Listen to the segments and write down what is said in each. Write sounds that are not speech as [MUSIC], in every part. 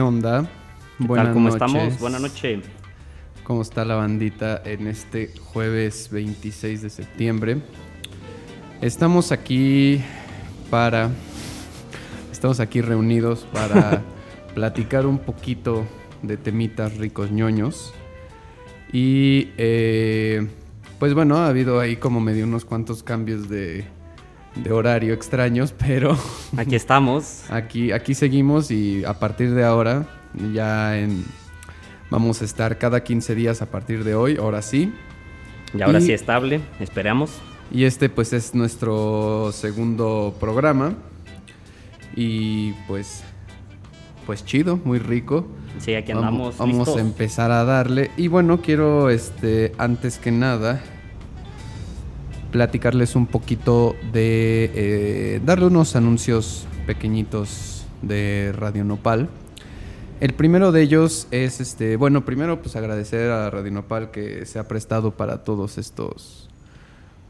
¿Qué onda? ¿Qué Buenas tal? ¿Cómo noches. estamos? Buenas noches. ¿Cómo está la bandita en este jueves 26 de septiembre? Estamos aquí para... Estamos aquí reunidos para [LAUGHS] platicar un poquito de temitas ricos ñoños. Y eh, pues bueno, ha habido ahí como medio unos cuantos cambios de, de horario extraños, pero [LAUGHS] Aquí estamos. Aquí, aquí seguimos y a partir de ahora ya en, vamos a estar cada 15 días a partir de hoy, ahora sí. Y ahora Y- sí estable, esperamos. Y este pues es nuestro segundo programa. Y pues, pues chido, muy rico. Sí, aquí Vamos- andamos Vamos, listos. a empezar a darle. Y bueno, quiero este antes que nada platicarles un poquito de eh, darle unos anuncios pequeñitos de Radio Nopal. El primero de ellos es este, bueno, primero pues agradecer a Radio Nopal que se ha prestado para todos estos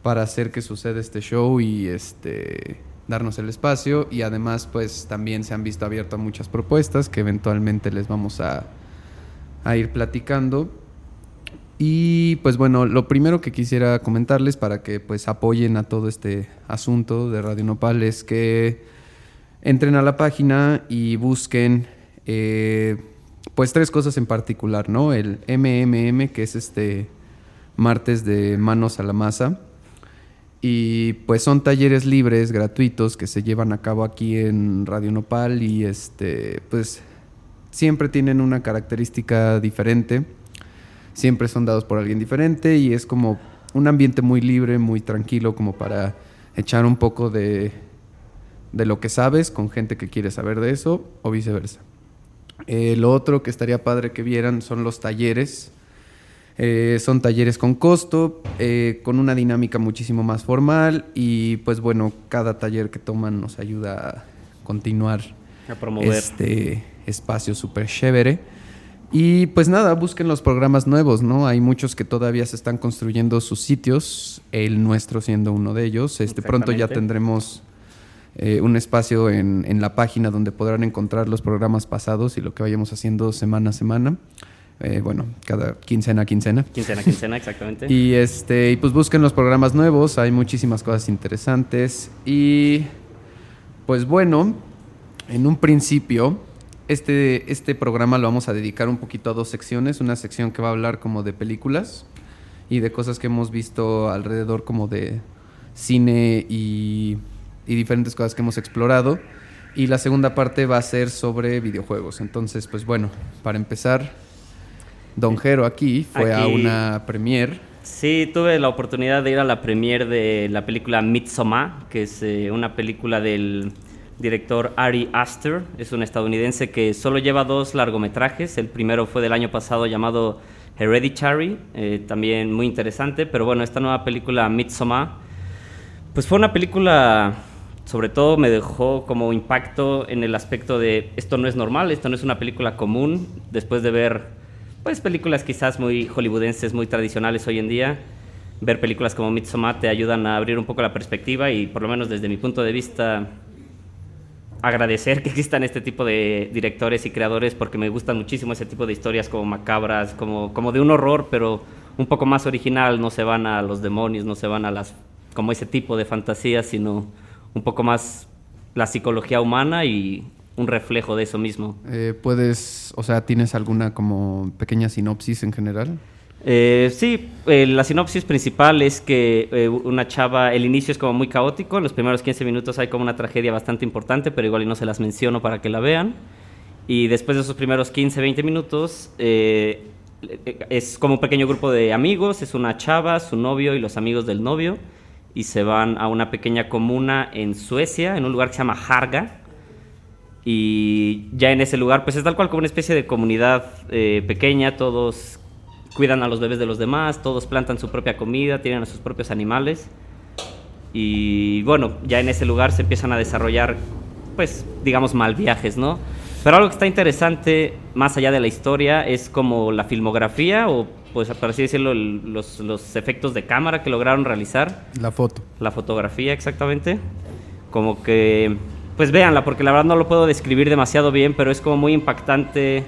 para hacer que suceda este show y este darnos el espacio y además pues también se han visto abiertas muchas propuestas que eventualmente les vamos a, a ir platicando. Y pues bueno, lo primero que quisiera comentarles para que pues apoyen a todo este asunto de Radio Nopal es que entren a la página y busquen eh, pues tres cosas en particular, ¿no? El MMM, que es este martes de manos a la masa. Y pues son talleres libres, gratuitos, que se llevan a cabo aquí en Radio Nopal y este, pues siempre tienen una característica diferente, siempre son dados por alguien diferente y es como un ambiente muy libre, muy tranquilo, como para echar un poco de, de lo que sabes con gente que quiere saber de eso o viceversa. Eh, lo otro que estaría padre que vieran son los talleres. Eh, son talleres con costo, eh, con una dinámica muchísimo más formal y pues bueno, cada taller que toman nos ayuda a continuar A promover. este espacio súper chévere. Y pues nada, busquen los programas nuevos, ¿no? Hay muchos que todavía se están construyendo sus sitios, el nuestro siendo uno de ellos. Este, pronto ya tendremos eh, un espacio en, en la página donde podrán encontrar los programas pasados y lo que vayamos haciendo semana a semana. Eh, bueno, cada quincena a quincena. Quincena, quincena, exactamente. [LAUGHS] Y este, y pues busquen los programas nuevos, hay muchísimas cosas interesantes. Y pues bueno, en un principio, este, este programa lo vamos a dedicar un poquito a dos secciones. Una sección que va a hablar como de películas y de cosas que hemos visto alrededor como de cine y, y diferentes cosas que hemos explorado. Y la segunda parte va a ser sobre videojuegos. Entonces, pues bueno, para empezar, Don Jero aquí fue a una premiere. Sí, tuve la oportunidad de ir a la premiere de la película Midsommar, que es eh, una película del director Ari Aster. Es un estadounidense que solo lleva dos largometrajes. El primero fue del año pasado llamado Hereditary, eh, también muy interesante. Pero bueno, esta nueva película Midsommar, pues fue una película, sobre todo me dejó como impacto en el aspecto de esto no es normal, esto no es una película común, después de ver pues películas quizás muy hollywoodenses, muy tradicionales hoy en día, ver películas como Midsommar te ayudan a abrir un poco la perspectiva y por lo menos desde mi punto de vista agradecer que existan este tipo de directores y creadores porque me gustan muchísimo ese tipo de historias como macabras, como, como de un horror, pero un poco más original, no se van a los demonios, no se van a las como ese tipo de fantasías, sino un poco más la psicología humana y un reflejo de eso mismo. Eh, ¿Puedes, o sea, tienes alguna como pequeña sinopsis en general? Eh, sí, eh, la sinopsis principal es que eh, una chava, el inicio es como muy caótico, en los primeros 15 minutos hay como una tragedia bastante importante, pero igual no se las menciono para que la vean. Y después de esos primeros 15, 20 minutos, es como un pequeño grupo de amigos, es una chava, su novio y los amigos del novio, y se van a una pequeña comuna en Suecia, en un lugar que se llama Harga. Y ya en ese lugar, pues es tal cual como una especie de comunidad pequeña, todos cuidan a los bebés de los demás, todos plantan su propia comida, tienen a sus propios animales. Y bueno, ya en ese lugar se empiezan a desarrollar, pues, digamos, mal viajes, ¿no? Pero algo que está interesante, más allá de la historia, es como la filmografía o, pues, por así decirlo, el- los, los efectos de cámara que lograron realizar La foto. la fotografía exactamente. Como que, pues véanla, porque la verdad no lo puedo describir demasiado bien, pero es como muy impactante.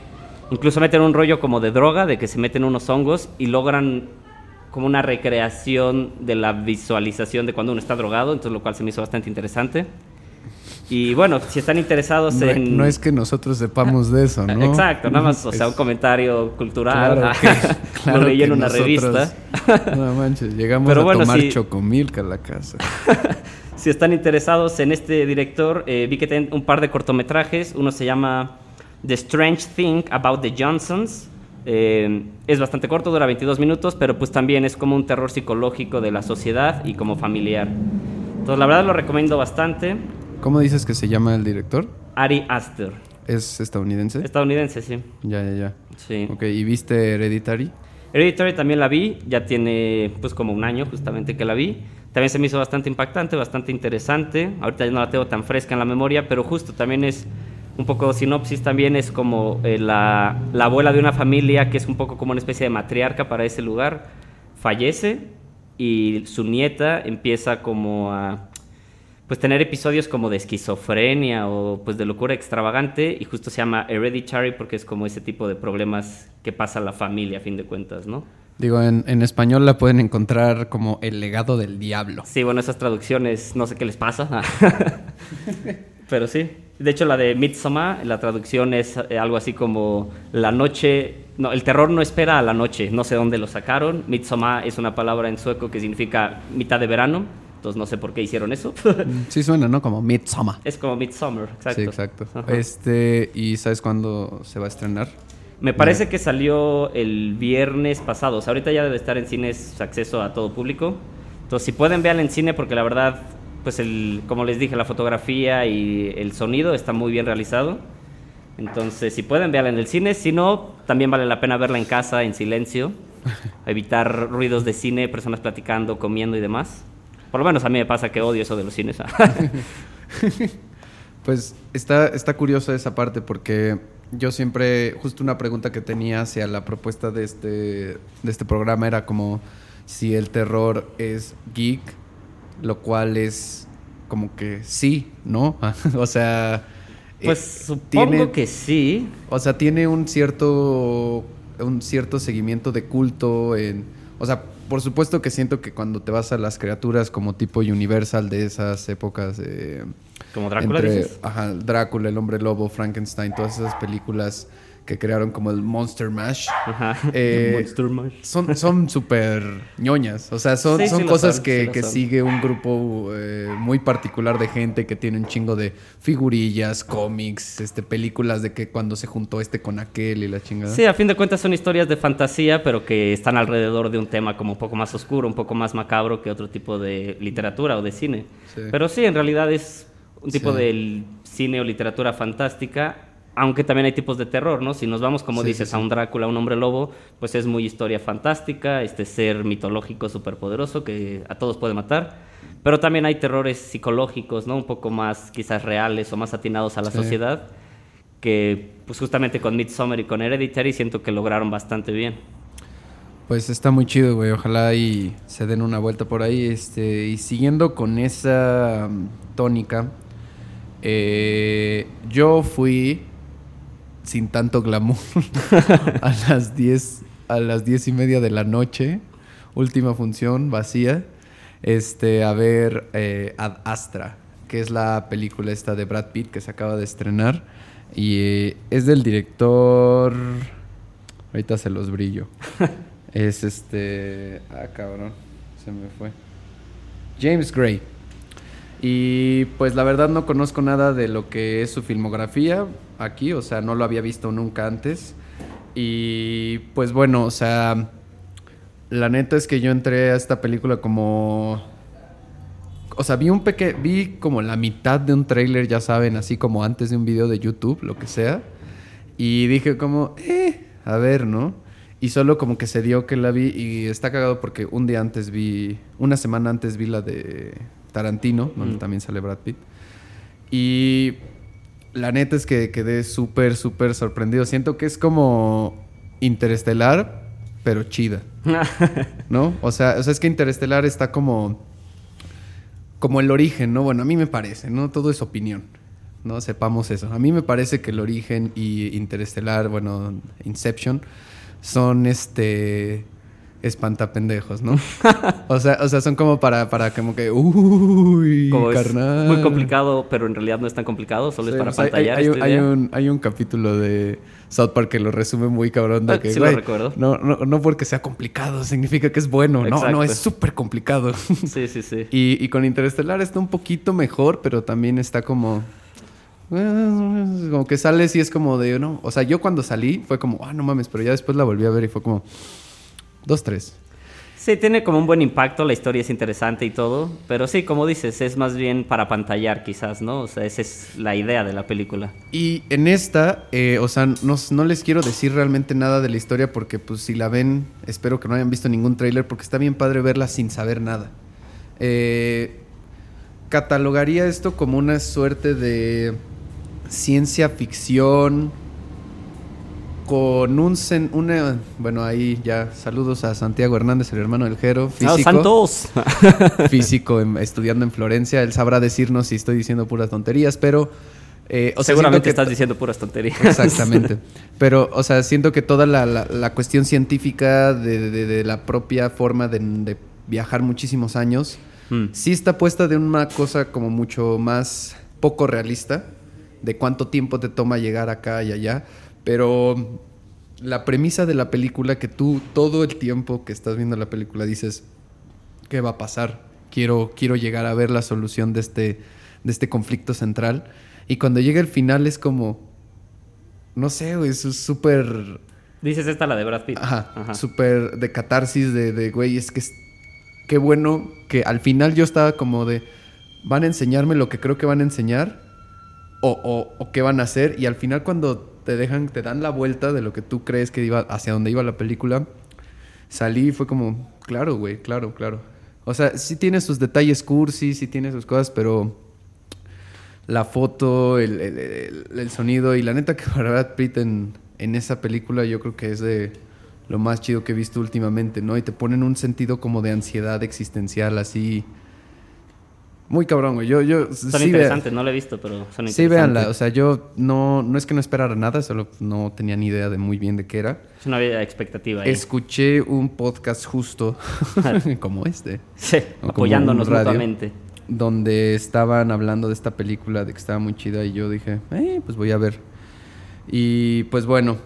Incluso meten un rollo como de droga, de que se meten unos hongos y logran como una recreación de la visualización de cuando uno está drogado, entonces lo cual se me hizo bastante interesante. Y bueno, si están interesados No, en... no es que nosotros sepamos de eso, ¿no? Exacto, nada más, o sea, un comentario cultural. Claro ah, que- [LAUGHS] claro lo leí en una nosotros- revista. [LAUGHS] No manches, llegamos Pero a bueno, tomar sí. chocomilk a la casa. [LAUGHS] Si están interesados en este director, eh, vi que tienen un par de cortometrajes. Uno se llama The Strange Thing About the Johnsons. Eh, es bastante corto, dura 22 minutos, pero pues también es como un terror psicológico de la sociedad y como familiar. Entonces, la verdad lo recomiendo bastante. ¿Cómo dices que se llama el director? Ari Aster, ¿Es estadounidense? estadounidense, sí. Ya, ya, ya. Sí. Ok, ¿y viste Hereditary? Hereditary también la vi, ya tiene pues como un año justamente que la vi. También se me hizo bastante impactante, bastante interesante. Ahorita ya no la tengo tan fresca en la memoria, pero justo también es un poco sinopsis, también es como eh, la, la abuela de una familia que es un poco como una especie de matriarca para ese lugar, fallece y su nieta empieza como a pues tener episodios como de esquizofrenia o pues de locura extravagante y justo se llama Hereditary porque es como ese tipo de problemas que pasa a la familia a fin de cuentas, ¿no? Digo, en, en español la pueden encontrar como El legado del diablo. Sí, bueno, esas traducciones no sé qué les pasa. [LAUGHS] Pero sí. De hecho, la de Midsommar, la traducción es eh, algo así como la noche. No, el terror no espera a la noche. No sé dónde lo sacaron. Midsommar es una palabra en sueco que significa mitad de verano. Entonces no sé por qué hicieron eso. Sí suena, ¿no? Como Midsummer. es como Midsummer, exacto. Sí, exacto. Ajá. Este, ¿y sabes cuándo se va a estrenar? Me parece que salió el viernes pasado. O sea, ahorita ya debe estar en cines acceso a todo público. Entonces, si pueden, vean en cine porque la verdad, pues el, como les dije, la fotografía y el sonido está muy bien realizado. Entonces, si pueden, vean en el cine. Si no, también vale la pena verla en casa, en silencio. [LAUGHS] Evitar ruidos de cine, personas platicando, comiendo y demás. Por lo menos a mí me pasa que odio eso de los cines. [LAUGHS] Pues está, está curiosa esa parte porque yo siempre, justo una pregunta que tenía hacia la propuesta de este, de este programa era como si el terror es geek, lo cual es como que sí, ¿no? [LAUGHS] o sea... eh, pues supongo tiene- que sí. O sea, tiene un cierto, un cierto seguimiento de culto en... O sea, por supuesto que siento que cuando te vas a las criaturas como tipo Universal de esas épocas... eh, Como Drácula, entre, dices. Ajá, Drácula, el hombre lobo, Frankenstein, todas esas películas que crearon como el Monster Mash. Ajá. [LAUGHS] Eh, Monster Mash. Son son [LAUGHS] súper ñoñas. O sea, son, Sí, son sí cosas que, sí sigue un grupo eh, muy particular de gente que tiene un chingo de figurillas, cómics, este, películas de que cuando se juntó este con aquel y la chingada. Sí, a fin de cuentas son historias de fantasía, pero que están alrededor de un tema como un poco más oscuro, un poco más macabro que otro tipo de literatura o de cine. Pero sí, en realidad es un tipo de cine o literatura fantástica, aunque también hay tipos de terror, ¿no? Si nos vamos, como Sí, dices, sí, a un Drácula, un hombre lobo, pues es muy historia fantástica, este ser mitológico superpoderoso que a todos puede matar. Pero también hay terrores psicológicos, ¿no? Un poco más quizás reales o más atinados a la sociedad que pues justamente con Midsommar y con Hereditary siento que lograron bastante bien. Pues está muy chido, güey. Ojalá y se den una vuelta por ahí. Este, y siguiendo con esa mm, tónica, eh, yo fui sin tanto glamour [LAUGHS] a las 10 a las diez y media de la noche, última función vacía, este, a ver eh, Ad Astra, que es la película esta de Brad Pitt que se acaba de estrenar y eh, es del director, ahorita se los brillo. [LAUGHS] Es este. Ah, cabrón. Se me fue. James Gray. Y pues la verdad no conozco nada de lo que es su filmografía aquí, o sea, no lo había visto nunca antes. Y pues bueno, o sea, la neta es que yo entré a esta película como... O sea, vi un peque vi como la mitad de un tráiler, ya saben, así como antes de un video de YouTube, lo que sea. Y dije como, eh, a ver, ¿no? Y solo como que se dio que la vi y está cagado porque un día antes vi, una semana antes vi la de Tarantino, donde Mm. también sale Brad Pitt. Y la neta es que quedé súper, súper sorprendido. Siento que es como interestelar, pero chida, [LAUGHS] ¿no? O sea, o sea, es que interestelar está como, como el origen, ¿no? Bueno, a mí me parece, ¿no? Todo es opinión. ¿no? Sepamos eso. A mí me parece que el origen y Interestelar, bueno, Inception, son este espantapendejos, ¿no? [LAUGHS] o sea, o sea, son como para, para como que, uy, carnal. muy complicado, pero en realidad no es tan complicado, solo es para pantallar. Hay, hay, un, hay, un, capítulo de South Park que lo resume muy cabrón. De ah, que, sí lo recuerdo. No, no, no porque sea complicado significa que es bueno. No, no, es súper complicado. [LAUGHS] sí, sí, sí. Y, y con Interestelar está un poquito mejor, pero también está como... Como que sales y es como de, no, o sea, yo cuando salí fue como, ah, no mames, pero ya después la volví a ver y fue como, Dos, tres. Sí, tiene como un buen impacto, la historia es interesante y todo, pero sí, como dices, es más bien para pantallar quizás, ¿no? O sea, esa es la idea de la película. Y en esta, eh, o sea, no, no, les quiero decir realmente nada de la historia porque pues si la ven, espero que no hayan visto ningún tráiler porque está bien padre verla sin saber nada. Eh, catalogaría esto como una suerte de ciencia ficción, con un, una, bueno, ahí ya saludos a Santiago Hernández, el hermano del Jero, físico. ¡Santos! [LAUGHS] físico estudiando en Florencia. Él sabrá decirnos si estoy diciendo puras tonterías, pero... Eh, Seguramente estás diciendo puras tonterías. Exactamente. [LAUGHS] Pero, o sea, siento que toda la, cuestión científica de, la propia forma de, viajar muchísimos años, mm. sí está puesta de una cosa como mucho más poco realista, de cuánto tiempo te toma llegar acá y allá. Pero la premisa de la película, que tú todo el tiempo que estás viendo la película dices, ¿qué va a pasar? Quiero, quiero llegar a ver la solución de este, de este conflicto central. Y cuando llega el final es como, no sé, es súper... Dices esta la de Brad Pitt. Ajá, súper de catarsis, de, de, güey, es que es, qué bueno que al final yo estaba como de, van a enseñarme lo que creo que van a enseñar o, o, o qué van a hacer. Y al final cuando te dejan, te dan la vuelta de lo que tú crees que iba, hacia donde iba la película. Salí y fue como, claro, güey, claro, claro. O sea, sí tiene sus detalles cursi, sí tiene sus cosas, pero la foto, el, el, sonido y la neta que Brad Pitt en, en esa película yo creo que es de lo más chido que he visto últimamente, ¿no? Y te ponen un sentido como de ansiedad existencial así muy cabrón, güey. Yo, yo, son interesantes, no lo he visto, pero son interesantes. Sí, véanla. O sea, yo no, no es que no esperara nada, solo no tenía ni idea de muy bien de qué era. Es una expectativa. Escuché un podcast justo [LAUGHS] [LAUGHS] como este. Sí, apoyándonos mutuamente. Donde estaban hablando de esta película, de que estaba muy chida, y yo dije, eh, pues voy a ver. Y pues bueno,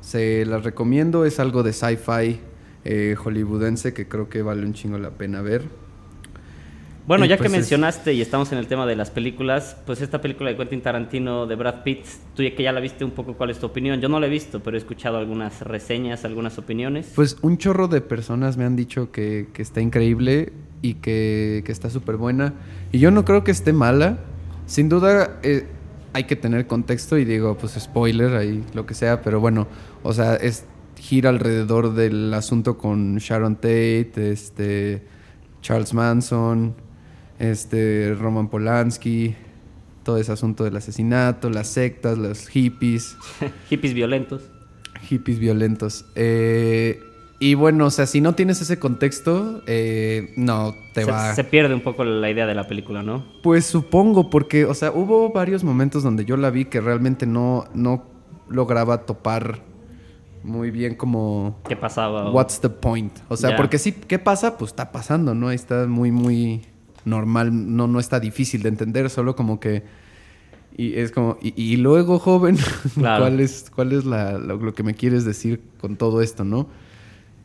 se las recomiendo. Es algo de sci-fi eh, hollywoodense que creo que vale un chingo la pena ver bueno, ya que pues mencionaste y estamos en el tema de las películas, pues esta película de Quentin Tarantino de Brad Pitt, tú ya que ya la viste un poco, ¿cuál es tu opinión? Yo no la he visto, pero he escuchado algunas reseñas, algunas opiniones. Pues un chorro de personas me han dicho que, está increíble y que, está súper buena. Y yo no creo que esté mala. Sin duda eh, hay que tener contexto y digo, pues spoiler, ahí lo que sea, pero bueno, o sea, es gira alrededor del asunto con Sharon Tate, este, Charles Manson este, Roman Polanski, todo ese asunto del asesinato, las sectas, los hippies. [LAUGHS] hippies violentos. Hippies violentos. Eh, y bueno, o sea, si no tienes ese contexto, eh, no te va. Se pierde un poco la idea de la película, ¿no? Pues supongo, porque, o sea, hubo varios momentos donde yo la vi que realmente no, no lograba topar muy bien como. ¿Qué pasaba? What's the point? O sea, porque sí, ¿qué pasa? Pues está pasando, ¿no? Ahí está muy, muy normal, no, no está difícil de entender, solo como que... Y es como, y, luego, joven, [LAUGHS] ¿cuál es, cuál es la, lo, que me quieres decir con todo esto, no?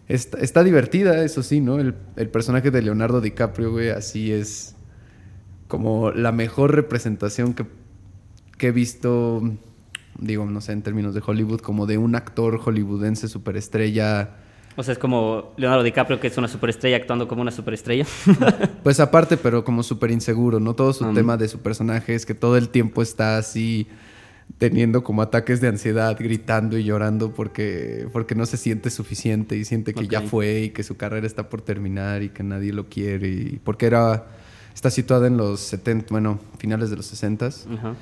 Está, está divertida, eso sí, ¿no? El, el, personaje de Leonardo DiCaprio, güey, así es como la mejor representación que, que he visto, digo, no sé, en términos de Hollywood, como de un actor hollywoodense superestrella o sea, es como Leonardo DiCaprio, que es una superestrella actuando como una superestrella. [LAUGHS] pues aparte, pero como súper inseguro, ¿no? Todo su tema de su personaje es que todo el tiempo está así teniendo como ataques de ansiedad, gritando y llorando porque, porque no se siente suficiente y siente que ya fue y que su carrera está por terminar y que nadie lo quiere. Y porque era, está situada en los 70, bueno, finales de los 60 Ajá.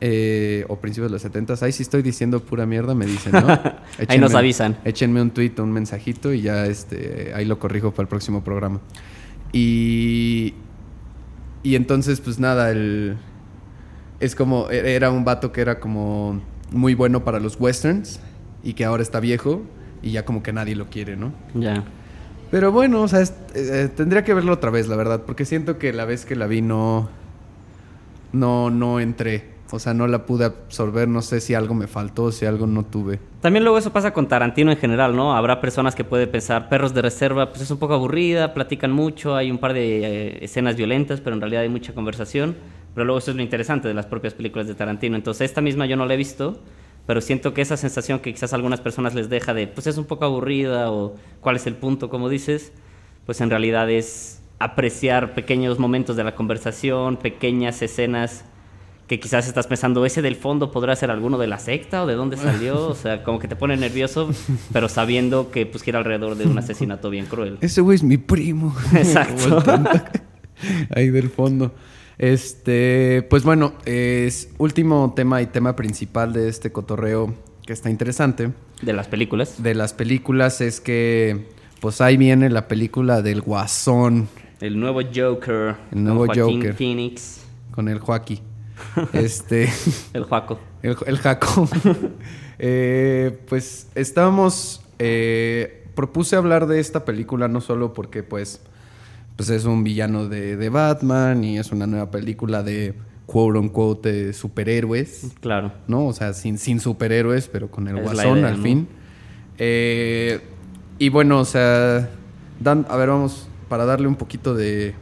Eh, o principios de los 70. Ahí sí estoy diciendo pura mierda, me dicen, ¿no? [LAUGHS] ahí nos avisan. Échenme un tweet, un mensajito y ya este, ahí lo corrijo para el próximo programa. Y, y entonces, pues nada, el, es como, e- era un vato que era como muy bueno para los westerns y que ahora está viejo y ya como que nadie lo quiere, ¿no? Ya. Pero bueno, o sea, es- eh, tendría que verlo otra vez, la verdad, porque siento que la vez que la vi no, no, no entré. O sea, no la pude absorber, no sé si algo me faltó, si algo no tuve. También luego eso pasa con Tarantino en general, ¿no? Habrá personas que pueden pensar, Perros de Reserva, pues es un poco aburrida, platican mucho, hay un par de eh, escenas violentas, pero en realidad hay mucha conversación. Pero luego eso es lo interesante de las propias películas de Tarantino. Entonces esta misma yo no la he visto, pero siento que esa sensación que quizás algunas personas les deja de, pues es un poco aburrida o cuál es el punto, como dices, pues en realidad es apreciar pequeños momentos de la conversación, pequeñas escenas que quizás estás pensando, ese del fondo podrá ser alguno de la secta o de dónde salió, o [LAUGHS] sea, como que te pone nervioso, pero sabiendo que pues gira alrededor de un asesinato bien cruel. Ese güey es mi primo. [LAUGHS] [LAUGHS] Exacto. Ahí del fondo. Este, pues bueno, es último tema y tema principal de este cotorreo que está interesante De las películas. de las películas es que pues ahí viene la película del Guasón El nuevo Joker. El nuevo Joaquín Joker. Phoenix. con el Joaquí. [LAUGHS] Este, El Juaco. el, el Jaco. [LAUGHS] Eh, pues estábamos. eh, propuse hablar de esta película no solo porque, pues, pues es un villano de, de Batman y es una nueva película de quote unquote de superhéroes, Claro. ¿no? O sea, sin, sin superhéroes, pero con el Es guasón idea, al ¿no? fin. Eh, y bueno, o sea, dan, a ver, vamos, para darle un poquito de,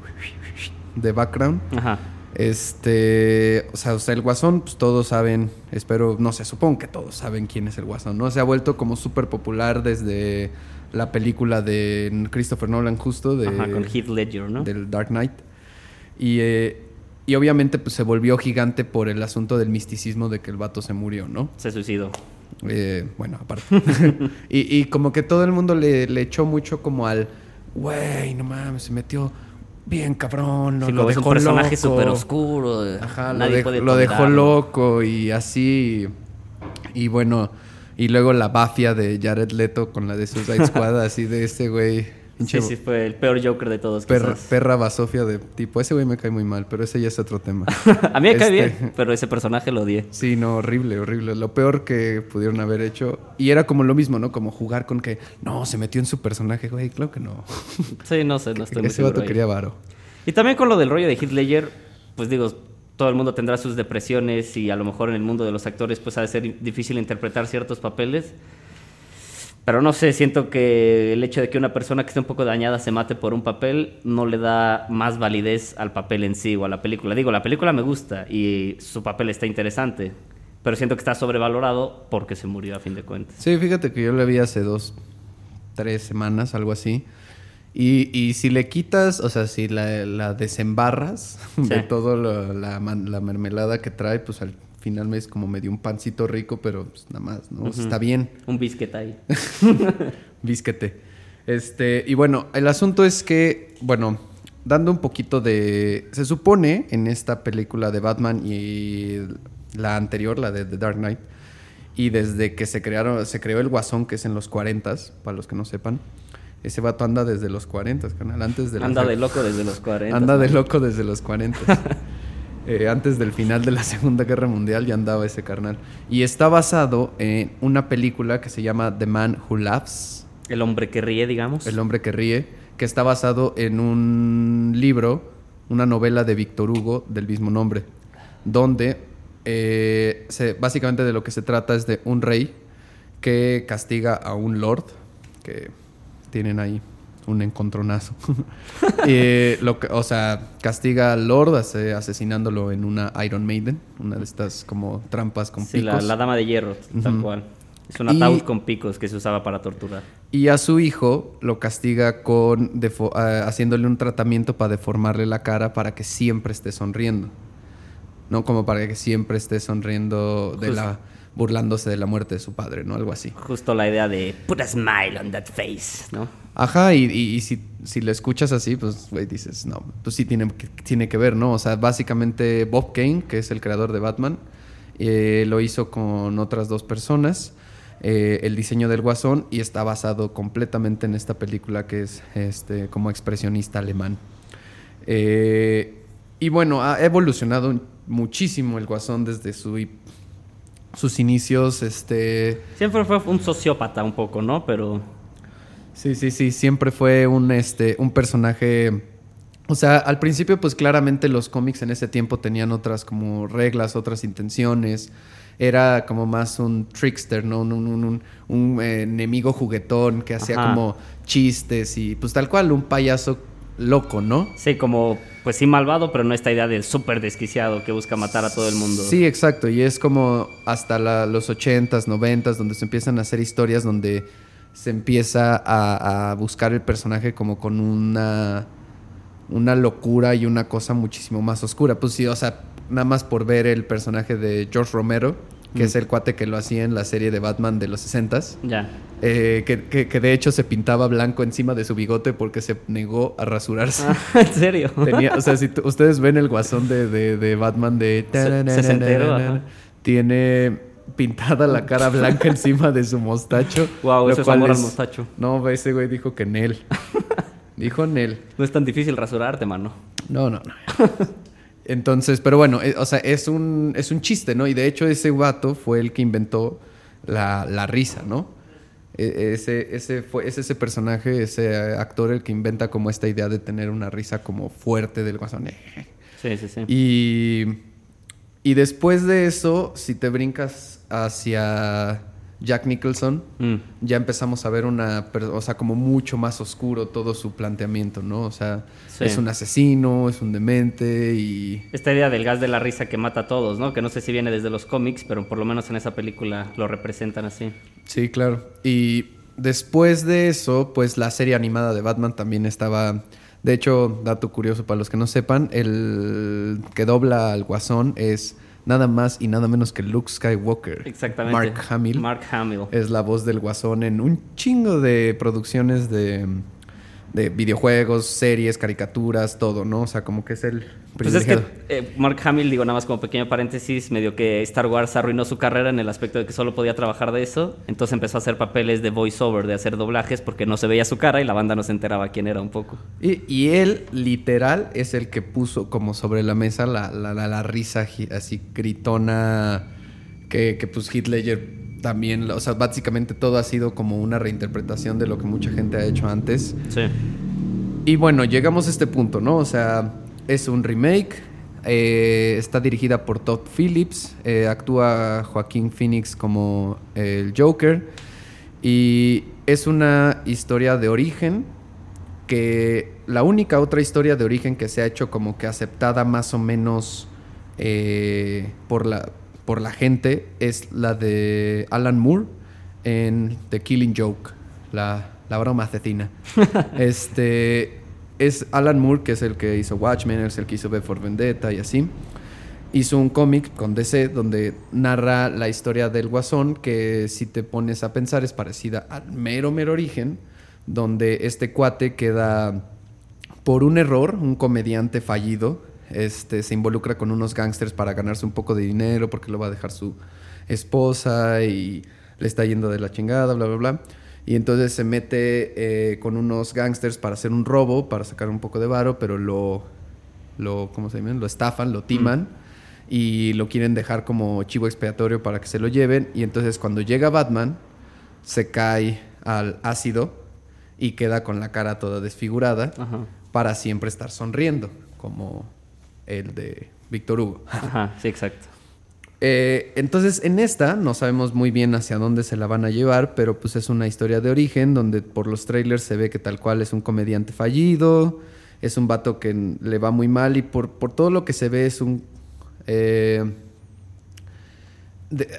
de background. Ajá. Este, o sea, o sea, el Guasón, pues todos saben, espero, no sé, supongo que todos saben quién es el Guasón, ¿no? Se ha vuelto como súper popular desde la película de Christopher Nolan justo, de, Ajá, con Heath Ledger, ¿no? del Dark Knight. Y, eh, y obviamente pues se volvió gigante por el asunto del misticismo de que el vato se murió, ¿no? Se suicidó. Eh, bueno, aparte. [LAUGHS] y, y como que todo el mundo le, le echó mucho como al, güey, no mames, se metió bien cabrón, Sí, lo como es un dejó personaje loco". súper oscuro. Ajá, lo, nadie dej- puede lo dejó loco y así. Y bueno, y luego la bafia de Jared Leto con la de Suicide Squad, [LAUGHS] así de ese güey. Sí, sí, fue el peor Joker de todos. perra, quizás. perra basofia de tipo. Ese güey me cae muy mal, pero ese ya es otro tema. [LAUGHS] A mí me cae Este- bien, pero ese personaje lo odié. Sí, no, horrible, horrible. Lo peor que pudieron haber hecho. Y era como lo mismo, ¿no? Como jugar con que, no, se metió en su personaje, güey. Claro que no. [LAUGHS] Sí, no sé, no estoy Ese vato ahí. quería varo. Y también con lo del rollo de Ledger, pues digo, todo el mundo tendrá sus depresiones y a lo mejor en el mundo de los actores pues ha de ser difícil interpretar ciertos papeles. Pero no sé, siento que el hecho de que una persona que esté un poco dañada se mate por un papel no le da más validez al papel en sí o a la película. Digo, la película me gusta y su papel está interesante, pero siento que está sobrevalorado porque se murió a fin de cuentas. Sí, fíjate que yo le vi hace dos, tres semanas, algo así. Y, y si le quitas, o sea, si la, la desembarras [LAUGHS] de Sí. lo- la, man- la mermelada que trae, pues al final me es como medio un pancito rico, pero pues nada más, ¿no? O sea, Está bien. Un biscuit ahí. [LAUGHS] Bisquete. Este, y bueno, el asunto es que, bueno, dando un poquito de. Se supone en esta película de Batman y la anterior, la de The Dark Knight, y desde que se crearon, se creó el Guasón, que es en los 40 para los que no sepan. Ese vato anda desde los 40, canal, antes de Anda de loco desde los 40. Anda de loco desde los 40. [LAUGHS] Eh, antes del final de la [LAUGHS] Segunda Guerra Mundial ya andaba ese carnal. Y está basado en una película que se llama The Man Who Laughs, El hombre que ríe, digamos. El hombre que ríe, que está basado en un libro, una novela de Víctor Hugo del mismo nombre, donde eh, se- básicamente de lo que se trata es de un rey que castiga a un lord, que tienen ahí un encontronazo. [LAUGHS] Eh, lo que, o sea, castiga al lord ase- asesinándolo en una Iron Maiden, una de estas como trampas con Sí, la, picos. la dama de hierro, tal Ujú. cual. Es un Y- ataúd con picos que se usaba para torturar. Y a su hijo lo castiga con defo- ah, haciéndole un tratamiento para deformarle la cara para que siempre esté sonriendo. No como para que siempre esté sonriendo de Justo. la burlándose de la muerte de su padre, ¿no? Algo así. Justo la idea de put a smile on that face, ¿no? Ajá, y, y- y si, si lo escuchas así, pues, güey, dices, no, pues sí tiene que, tiene que ver, ¿no? O sea, básicamente Bob Kane, que es el creador de Batman, eh, lo hizo con otras dos personas, eh, el diseño del guasón, y está basado completamente en esta película que es este, como expresionista alemán. Eh, y bueno, ha evolucionado muchísimo el Guasón desde su, sus inicios. Este... Siempre fue un sociópata un poco, ¿no? Pero... Sí, sí, sí, siempre fue un, este, un personaje... O sea, al principio pues claramente los cómics en ese tiempo tenían otras como reglas, otras intenciones. Era como más un trickster, ¿no? Un, un, un, eh, enemigo juguetón que hacía como chistes y pues tal cual, un payaso loco, ¿no? Sí, como, pues sí, malvado, pero no esta idea del súper desquiciado que busca matar a todo el mundo. Sí, exacto. Y es como hasta los 80s, 90s, donde se empiezan a hacer historias donde se empieza a, buscar el personaje como con una, una locura y una cosa muchísimo más oscura. Pues sí, o sea, nada más por ver el personaje de George Romero que es mm. el cuate que lo hacía en la serie de Batman de los 60 Ya. Eh, que, de hecho se pintaba blanco encima de su bigote porque se negó a rasurarse. Ah, [LAUGHS] ¿En serio? o sea, si ustedes ven el guasón de, Batman de... Tiene pintada la cara blanca encima de su mostacho. Wow, eso es amor al mostacho. No, ese güey dijo que Nel. [LAUGHS] dijo Nel. No es tan difícil rasurarte, mano. No, no, no. [LAUGHS] Entonces, pero bueno, eh, o sea, es un, es un chiste, ¿no? Y de hecho ese vato fue el que inventó la, risa, ¿no? E, ese, ese fue, es ese personaje, ese actor el que inventa como esta idea de tener una risa como fuerte del guasón. Sí, sí, sí. Y, y después de eso, si te brincas hacia Jack Nicholson, mm. ya empezamos a ver una, o sea, como mucho más oscuro todo su planteamiento, ¿no? O sea, es un asesino, es un demente y... Esta idea del gas de la risa que mata a todos, ¿no? Que no sé si viene desde los cómics, pero por lo menos en esa película lo representan así. Sí, claro. Y después de eso, pues la serie animada de Batman también estaba... De hecho, dato curioso para los que no sepan, el que dobla al guasón es nada más y nada menos que Luke Skywalker. Exactamente. Mark Hamill. Mark Hamill. Es la voz del guasón en un chingo de producciones de de videojuegos, series, caricaturas, todo, ¿no? O sea, como que es el Pues es que eh, Mark Hamill, digo nada más como pequeño paréntesis, medio que Star Wars arruinó su carrera en el aspecto de que solo podía trabajar de eso, entonces empezó a hacer papeles de voiceover, de hacer doblajes, porque no se veía su cara y la banda no se enteraba quién era un poco. Y, y él, literal, es el que puso como sobre la mesa la, la, la, risa así gritona que, que pues Heath Ledger también, o sea, básicamente todo ha sido como una reinterpretación de lo que mucha gente ha hecho antes. Sí. Y bueno, llegamos a este punto, ¿no? O sea, es un remake, eh, está dirigida por Todd Phillips, eh, actúa Joaquín Phoenix como el Joker y es una historia de origen que la única otra historia de origen que se ha hecho como que aceptada más o menos eh, por la por la gente es la de Alan Moore en The Killing Joke, la, la broma asesina. [LAUGHS] este es Alan Moore, que es el que hizo Watchmen, es el que hizo B for Vendetta y así. Hizo un cómic con DC donde narra la historia del guasón, que si te pones a pensar es parecida al mero, mero origen, donde este cuate queda por un error, un comediante fallido, este, se involucra con unos gángsters para ganarse un poco de dinero porque lo va a dejar su esposa y le está yendo de la chingada, bla, bla, bla. Y entonces se mete eh, con unos gángsters para hacer un robo, para sacar un poco de varo, pero lo, lo ¿cómo se llama? Lo estafan, lo timan y lo quieren dejar como chivo expiatorio para que se lo lleven. Y entonces cuando llega Batman, se cae al ácido y queda con la cara toda desfigurada para siempre estar sonriendo, como el de Víctor Hugo. Ajá, sí, exacto. Eh, entonces, en esta no sabemos muy bien hacia dónde se la van a llevar, pero pues es una historia de origen donde por los trailers se ve que tal cual es un comediante fallido, es un vato que le va muy mal y por, por todo lo que se ve es un... Eh,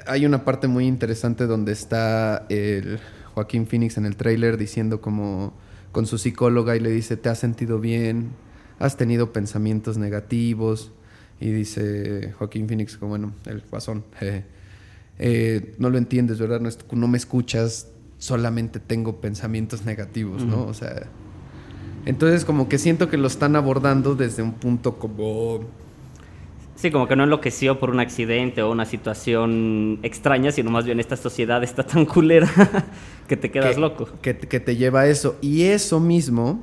hay una parte muy interesante donde está el Joaquín Phoenix en el trailer diciendo como con su psicóloga y le dice, ¿te has sentido bien? Has tenido pensamientos negativos. Y dice Joaquín Phoenix, como bueno, el guasón, [LAUGHS] eh, no lo entiendes, ¿verdad? No, me escuchas, solamente tengo pensamientos negativos, ¿no? O sea, entonces como que siento que lo están abordando desde un punto como... Sí, como que no enloqueció por un accidente o una situación extraña, sino más bien esta sociedad está tan culera [LAUGHS] que te quedas loco. Que, que te lleva a eso. Y eso mismo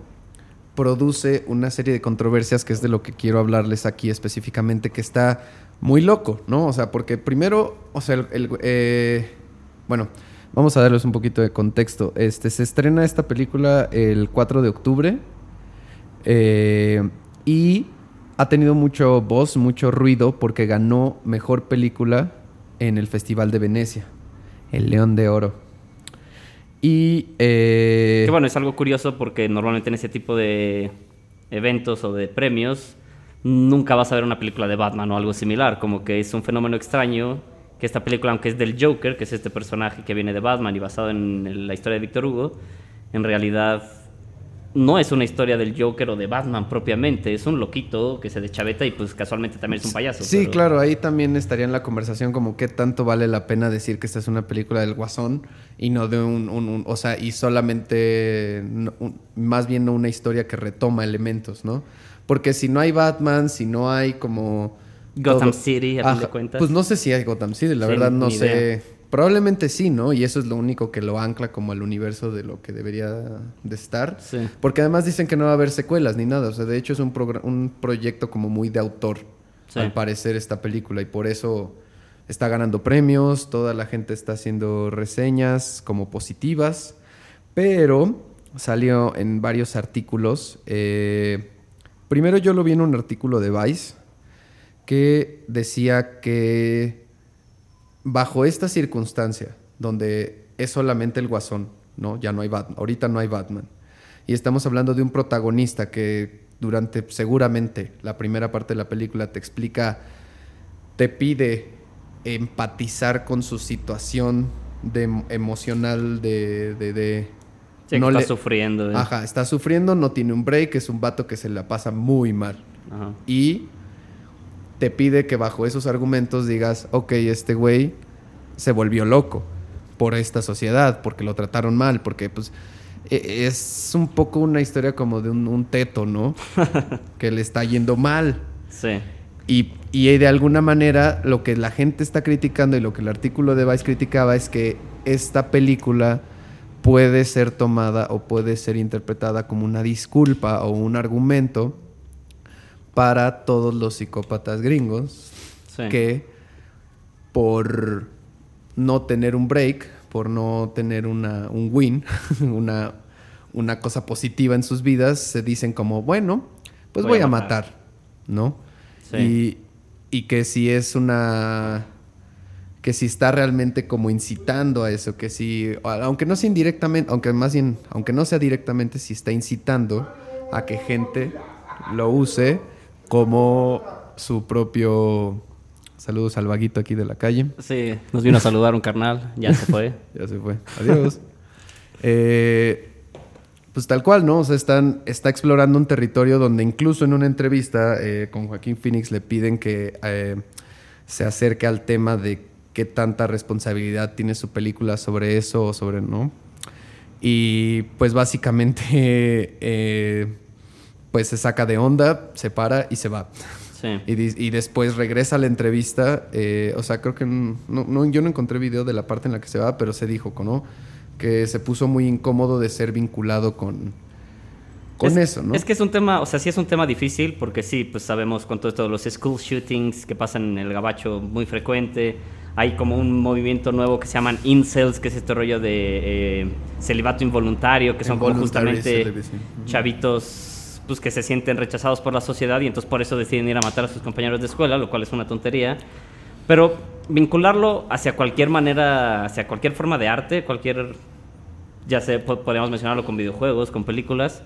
produce una serie de controversias que es de lo que quiero hablarles aquí específicamente, que está muy loco, ¿no? O sea, porque primero, o sea, el, eh, bueno, vamos a darles un poquito de contexto. Este, se estrena esta película el 4 de octubre eh, y ha tenido mucho voz, mucho ruido porque ganó mejor película en el Festival de Venecia, el León de Oro. Y. Eh, que bueno, es algo curioso porque normalmente en ese tipo de eventos o de premios nunca vas a ver una película de Batman o algo similar. Como que es un fenómeno extraño que esta película, aunque es del Joker, que es este personaje que viene de Batman y basado en la historia de Víctor Hugo, en realidad no es una historia del Joker o de Batman propiamente, es un loquito que se deschaveta y pues casualmente también es un payaso. Sí, claro, ahí también estaría en la conversación como qué tanto vale la pena decir que esta es una película del Guasón y no de un, o sea, y solamente, más bien no una historia que retoma elementos, ¿no? Porque si no hay Batman, si no hay como... Gotham City, a fin de cuentas. Pues no sé si hay Gotham City, la verdad no sé. Probablemente sí, ¿no? Y eso es lo único que lo ancla como al universo de lo que debería de estar. Sí. Porque además dicen que no va a haber secuelas ni nada. O sea, de hecho es un, un proyecto como muy de autor, al parecer, esta película. Y por eso está ganando premios, toda la gente está haciendo reseñas como positivas. Pero salió en varios artículos. Eh, primero yo lo vi en un artículo de Vice que decía que bajo esta circunstancia, donde es solamente el guasón, ¿no? Ya no hay Batman, ahorita no hay Batman. Y estamos hablando de un protagonista que durante seguramente la primera parte de la película te explica, te pide empatizar con su situación de, emocional de... de, no está sufriendo. ¿eh? Ajá, está sufriendo, no tiene un break, es un vato que se la pasa muy mal. Y te pide que bajo esos argumentos digas, ok, este güey se volvió loco por esta sociedad, porque lo trataron mal, porque pues e, es un poco una historia como de un, teto, ¿no? [LAUGHS] que le está yendo mal. Sí. Y, y, de alguna manera lo que la gente está criticando y lo que el artículo de Vice criticaba es que esta película puede ser tomada o puede ser interpretada como una disculpa o un argumento para todos los psicópatas gringos que por no tener un break, por no tener una, un win, [LAUGHS] una, una cosa positiva en sus vidas, se dicen como, bueno, pues voy, a matar, ¿no? Y, y que si es una que si está realmente como incitando a eso, que si, aunque no sea indirectamente, aunque más bien, aunque no sea directamente, si está incitando a que gente lo use como su propio... Saludos al vaguito aquí de la calle. Sí, nos vino a saludar un carnal, ya se fue. [LAUGHS] ya se fue, adiós. Eh, pues tal cual, ¿no? O sea, están, está explorando un territorio donde incluso en una entrevista eh, con Joaquín Phoenix le piden que eh, se acerque al tema de qué tanta responsabilidad tiene su película sobre eso o sobre, ¿no? Y pues básicamente [LAUGHS] pues se saca de onda, se para y se va. Sí. Y, después regresa a la entrevista. Eh, o sea, creo que no, yo no encontré video de la parte en la que se va, pero se dijo, ¿no? Que se puso muy incómodo de ser vinculado con, con eso, ¿no? Es que es un tema, o sea, sí es un tema difícil porque sí, pues sabemos con todo esto de los school shootings que pasan en el gabacho muy frecuente. Hay como un movimiento nuevo que se llaman incels, que es este rollo de eh, celibato involuntario, que son como justamente chavitos pues, que se sienten rechazados por la sociedad y entonces por eso deciden ir a matar a sus compañeros de escuela, lo cual es una tontería. Pero vincularlo hacia cualquier manera, hacia cualquier forma de arte, cualquier, ya sé, podríamos mencionarlo con videojuegos, con películas,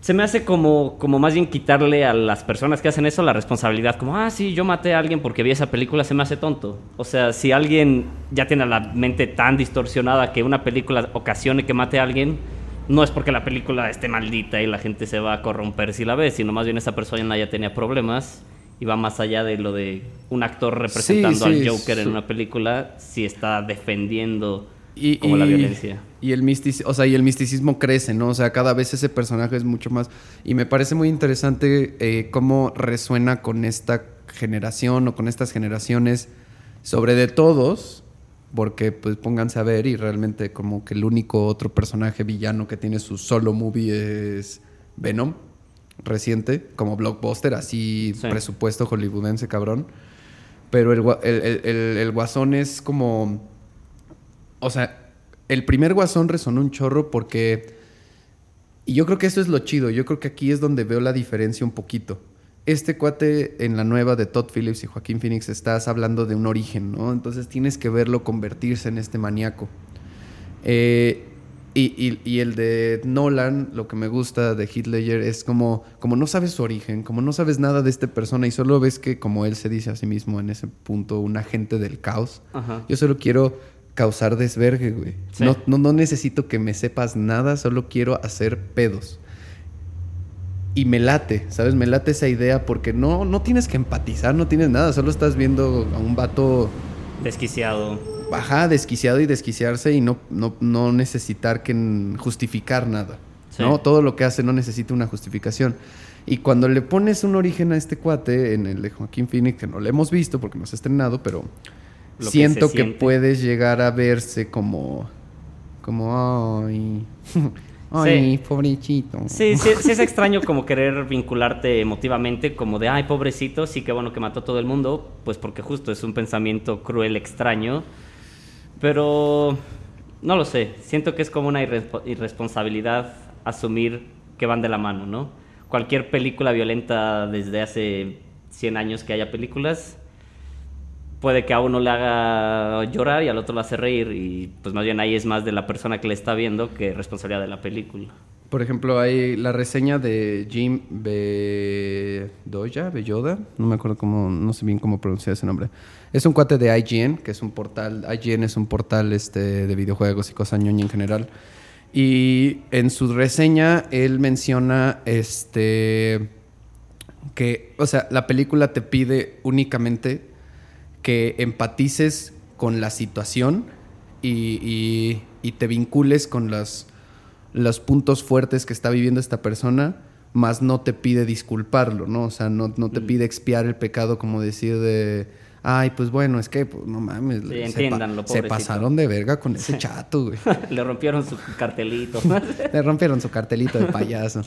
se me hace como, como más bien quitarle a las personas que hacen eso la responsabilidad. Como, ah, sí, yo maté a alguien porque vi esa película, se me hace tonto. O sea, si alguien ya tiene la mente tan distorsionada que una película ocasione que mate a alguien, no es porque la película esté maldita y la gente se va a corromper si la ve, sino más bien esa persona ya tenía problemas y va más allá de lo de un actor representando al Joker en una película, si está defendiendo como la violencia. Y el, misticismo, o sea, y el misticismo crece, ¿no? O sea, cada vez ese personaje es mucho más... Y me parece muy interesante eh, cómo resuena con esta generación o con estas generaciones, sobre de todos, porque pues pónganse a ver y realmente como que el único otro personaje villano que tiene su solo movie es Venom, reciente, como blockbuster, así Sí. presupuesto hollywoodense, cabrón. Pero el- el- el- el guasón es como... O sea, el primer guasón resonó un chorro porque... Y yo creo que eso es lo chido. Yo creo que aquí es donde veo la diferencia un poquito. Este cuate en la nueva de Todd Phillips y Joaquín Phoenix estás hablando de un origen, ¿no? Entonces tienes que verlo convertirse en este maníaco. Eh, y, y- y el de Nolan, lo que me gusta de Heath Ledger es como, como no sabes su origen, como no sabes nada de esta persona y solo ves que, como él se dice a sí mismo en ese punto, un agente del caos. Ajá. Yo solo quiero causar desvergue, güey. Sí. No, no, no necesito que me sepas nada, solo quiero hacer pedos. Y me late, ¿sabes? Me late esa idea porque no, no tienes que empatizar, no tienes nada, solo estás viendo a un vato Desquiciado. Ajá, desquiciado y desquiciarse y no, no, no necesitar que justificar nada. Sí. ¿no? Todo lo que hace no necesita una justificación. Y cuando le pones un origen a este cuate en el de Joaquín Phoenix, que no lo hemos visto porque no se ha estrenado, pero Lo que siento que, siente. puedes llegar a verse como. como. Ay. [LAUGHS] Ay, pobrecito. Sí, sí, sí es extraño como querer vincularte emotivamente, como de, ay, pobrecito, sí que bueno que mató a todo el mundo, pues porque justo es un pensamiento cruel, extraño. Pero no lo sé, siento que es como una irrespo- irresponsabilidad asumir que van de la mano, ¿no? Cualquier película violenta desde hace 100 años que haya películas, puede que a uno le haga llorar y al otro le hace reír y pues más bien ahí es más de la persona que le está viendo que responsabilidad de la película. Por ejemplo, hay la reseña de Jim Bedoya, Belloda, no me acuerdo cómo, no sé bien cómo pronunciar ese nombre. Es un cuate de IGN, que es un portal, IGN es un portal este, de videojuegos y cosas ñoña en general. Y en su reseña él menciona este que, o sea, la película te pide únicamente que empatices con la situación y, y- y te vincules con las, los puntos fuertes que está viviendo esta persona, más no te pide disculparlo, ¿no? O sea, no, no te pide expiar el pecado como decir de, ay, pues bueno, es que, pues, no mames, Sí, se, pa- se pasaron de verga con ese [LAUGHS] chato, güey. [LAUGHS] Le rompieron su cartelito. [LAUGHS] Le rompieron su cartelito de payaso.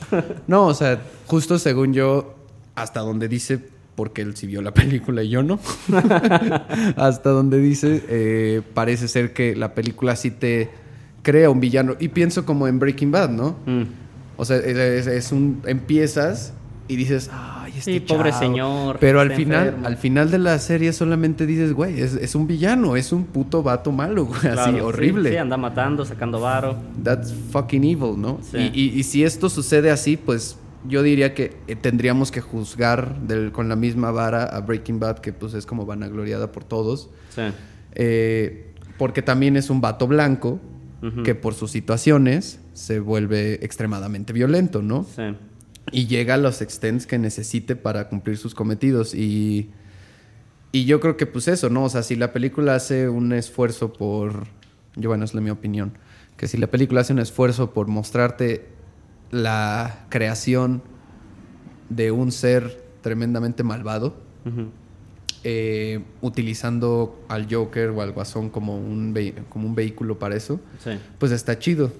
No, o sea, justo según yo, hasta donde dice, porque él sí vio la [LAUGHS] película y yo no, [LAUGHS] hasta donde dice, eh, parece ser que la película sí te crea un villano. Y pienso como en Breaking Bad, ¿no? Mm. O sea, es, un... Empiezas y dices, ay, este Sí, pobre chavo". señor, Pero al final, enfermo. al final de la serie solamente dices, güey, es, es un villano, es un puto vato malo, güey, Claro, así, sí, horrible. Sí, anda matando, sacando varo. That's fucking evil, ¿no? Sí. Y, y- y si esto sucede así, pues yo diría que eh, tendríamos que juzgar del- con la misma vara a Breaking Bad, que pues es como vanagloriada por todos. Sí. Eh, porque también es un vato blanco que por sus situaciones se vuelve extremadamente violento, ¿no? Sí. Y llega a los extents que necesite para cumplir sus cometidos. Y, y yo creo que pues eso, ¿no? O sea, si la película hace un esfuerzo por... Yo bueno, es la mi opinión. Que si la película hace un esfuerzo por mostrarte la creación de un ser tremendamente malvado, eh, utilizando al Joker o al Guasón como un, como un vehículo para eso, Sí. pues está chido.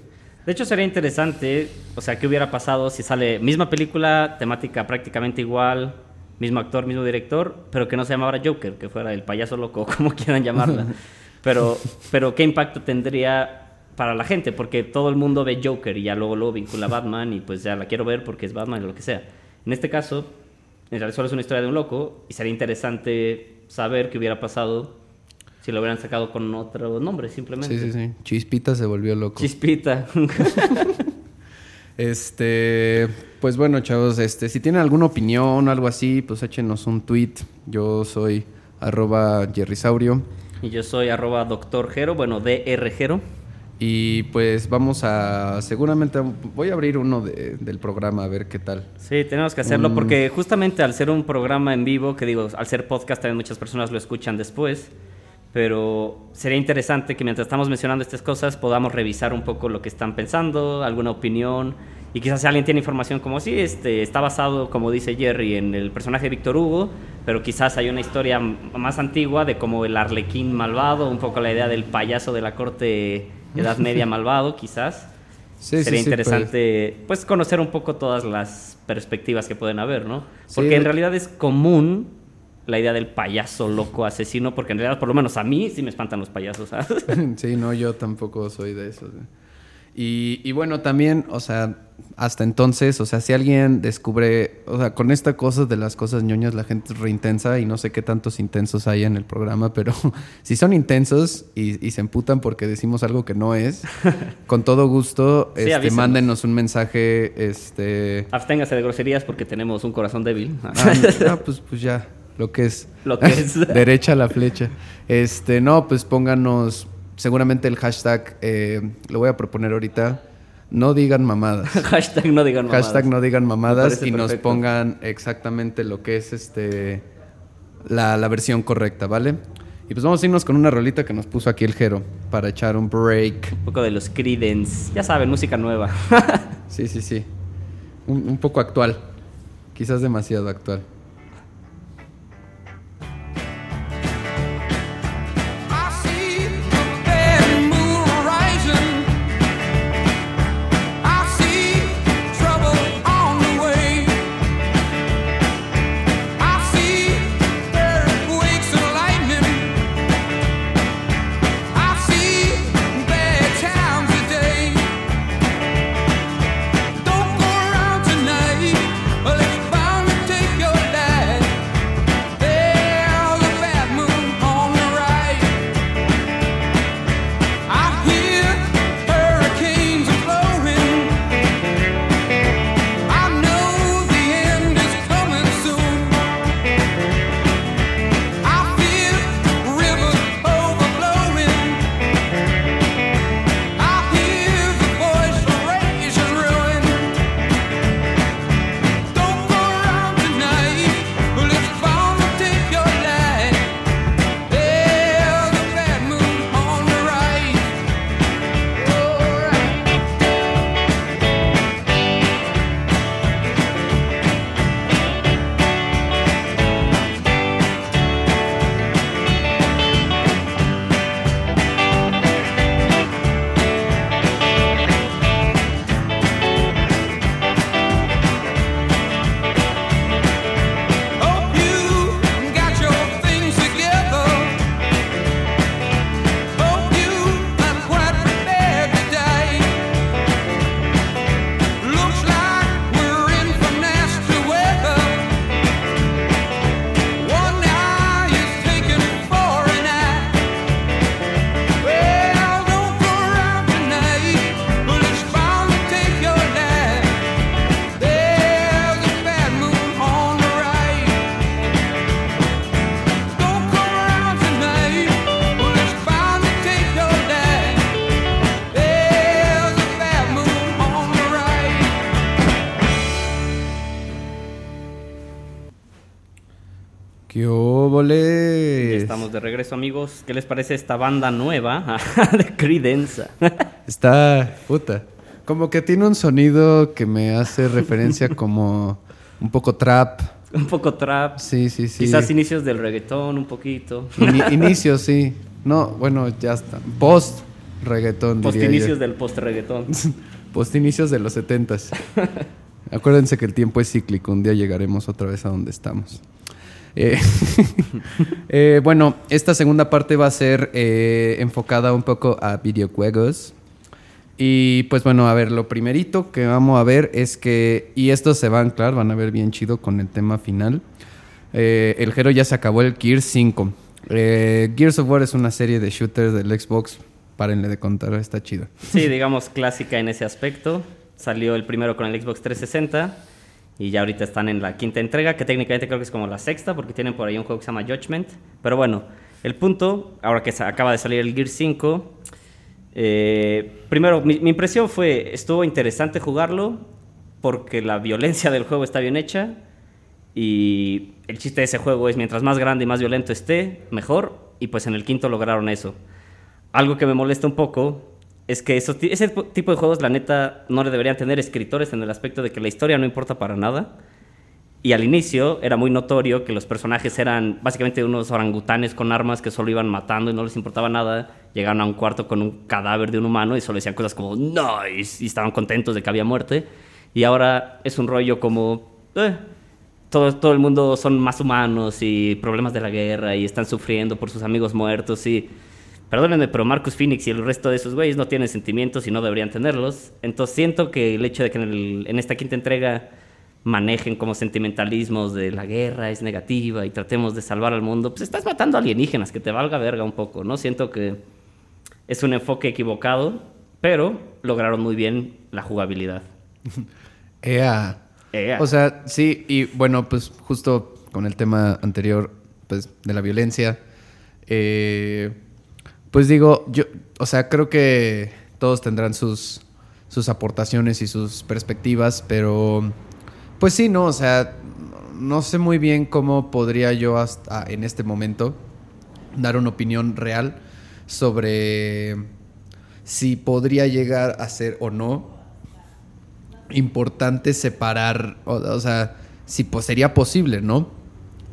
De hecho, sería interesante, o sea, qué hubiera pasado si sale misma película, temática prácticamente igual, mismo actor, mismo director, pero que no se llamara Joker, que fuera el payaso loco, [LAUGHS] como quieran llamarla. [LAUGHS] Pero, pero qué impacto tendría para la gente, porque todo el mundo ve Joker y ya luego lo vincula a Batman y pues ya la quiero ver porque es Batman o lo que sea. En este caso, en realidad solo es una historia de un loco y sería interesante saber qué hubiera pasado si lo hubieran sacado con otro nombre, simplemente. Sí, sí, sí. Chispita se volvió loco. Chispita. [LAUGHS] Este, pues bueno, chavos, este, si tienen alguna opinión o algo así, pues échenos un tweet. Yo soy arroba jerrysaurio. Y yo soy arroba doctor Jero, bueno, DR Jero. Y pues vamos a, seguramente voy a abrir uno de- del programa a ver qué tal. Sí, tenemos que hacerlo Mm. porque justamente al ser un programa en vivo, que digo, al ser podcast también muchas personas lo escuchan después, pero sería interesante que mientras estamos mencionando estas cosas podamos revisar un poco lo que están pensando, alguna opinión, y quizás si alguien tiene información como sí, este, está basado, como dice Jerry, en el personaje de Víctor Hugo, pero quizás hay una historia más antigua de como el arlequín malvado, un poco la idea del payaso de la corte Edad Media [LAUGHS] malvado, quizás. sería sí, sí, interesante pues. conocer un poco todas las perspectivas que pueden haber, ¿no? Porque en realidad es común la idea del payaso loco asesino, porque en realidad por lo menos a mí sí me espantan los payasos. ¿sabes? [LAUGHS] sí, no, yo tampoco soy de esos. ¿eh? Y, y bueno, también, o sea, hasta entonces, o sea, si alguien descubre, o sea, con esta cosa de las cosas ñoñas, la gente es re intensa y no sé qué tantos intensos hay en el programa, pero [LAUGHS] si son intensos y, y se emputan porque decimos algo que no es, [LAUGHS] con todo gusto, Sí, este, mándenos un mensaje, este... Absténgase de groserías porque tenemos un corazón débil. Ah, [LAUGHS] ah, pues, pues ya, lo que es. Lo que es. Derecha a la flecha. Este, no, pues pónganos seguramente el hashtag, eh, lo voy a proponer ahorita, no digan mamadas. [LAUGHS] Hashtag no digan mamadas. Hashtag no digan mamadas y nos pongan exactamente lo que es este la, la versión correcta, ¿vale? Y pues vamos a irnos con una rolita que nos puso aquí el Jero para echar un break. Un poco de los Creedence. Ya saben, música nueva. [LAUGHS] Sí, sí, sí. Un, un poco actual. Quizás demasiado actual. ¿Qué les parece esta banda nueva [LAUGHS] de Creedence? Está puta. Como que tiene un sonido que me hace referencia como un poco trap. [LAUGHS] un poco trap. Sí, sí, sí. Quizás inicios del reggaetón, un poquito. Ini- [LAUGHS] inicio, sí. No, bueno, ya está. Post reggaetón, Post diría yo. inicios del post reggaetón. Post inicios de los setentas. Acuérdense que el tiempo es cíclico. Un día llegaremos otra vez a donde estamos. Eh, [LAUGHS] eh, bueno, esta segunda parte va a ser eh, enfocada un poco a videojuegos. Y pues bueno, a ver, lo primerito que vamos a ver es que, y estos se van, claro, van a ver bien chido con el tema final. El Hero ya se acabó el Gears 5. Eh, Gears of War es una serie de shooters del Xbox. Párenle de contar, está chido. Sí, digamos clásica en ese aspecto. Salió el primero con el Xbox 360 y ya ahorita están en la quinta entrega, que técnicamente creo que es como la sexta porque tienen por ahí un juego que se llama Judgment. Pero bueno, el punto, ahora que acaba de salir el Gear 5, eh, primero, mi, mi impresión fue, estuvo interesante jugarlo porque la violencia del juego está bien hecha y el chiste de ese juego es mientras más grande y más violento esté, mejor. Y pues en el quinto lograron eso. Algo que me molesta un poco es que ese po- tipo de juegos, la neta, no le deberían tener escritores en el aspecto de que la historia no importa para nada. Y al inicio era muy notorio que los personajes eran básicamente unos orangutanes con armas que solo iban matando y no les importaba nada. Llegaron a un cuarto con un cadáver de un humano y solo decían cosas como nice y estaban contentos de que había muerte. Y ahora es un rollo como eh, todo, todo el mundo son más humanos y problemas de la guerra y están sufriendo por sus amigos muertos y perdónenme, pero Marcus Phoenix y el resto de esos güeyes no tienen sentimientos y no deberían tenerlos. Entonces siento que el hecho de que en, el- en esta quinta entrega manejen como sentimentalismos de la guerra es negativa y tratemos de salvar al mundo, pues estás matando alienígenas, que te valga verga un poco, ¿no? Siento que es un enfoque equivocado, pero lograron muy bien la jugabilidad. [LAUGHS] Ea. Ea. O sea, sí, y bueno, pues justo con el tema anterior, pues de la violencia, eh, pues digo, yo, o sea, creo que todos tendrán sus, sus aportaciones y sus perspectivas, pero pues sí, no, o sea, no sé muy bien cómo podría yo hasta en este momento dar una opinión real sobre si podría llegar a ser o no importante separar, o, sea, si sería posible, ¿no?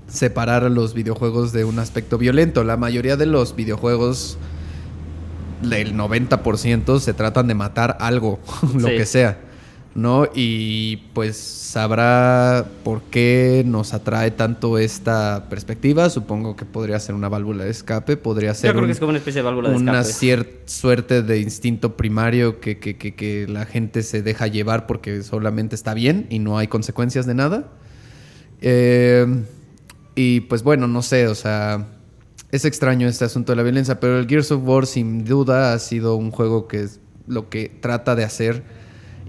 Separar a los videojuegos de un aspecto violento. La mayoría de los videojuegos, del 90%, se tratan de matar algo, [LAUGHS] lo Sí. que sea, ¿no? Y pues sabrá por qué nos atrae tanto esta perspectiva. Supongo que podría ser una válvula de escape, podría ser Yo creo un- que es como una especie de válvula de una escape. cierta suerte de instinto primario que, que- que- que la gente se deja llevar porque solamente está bien y no hay consecuencias de nada. Eh, y pues bueno, no sé, o sea, es extraño este asunto de la violencia, pero el Gears of War sin duda ha sido un juego que es lo que trata de hacer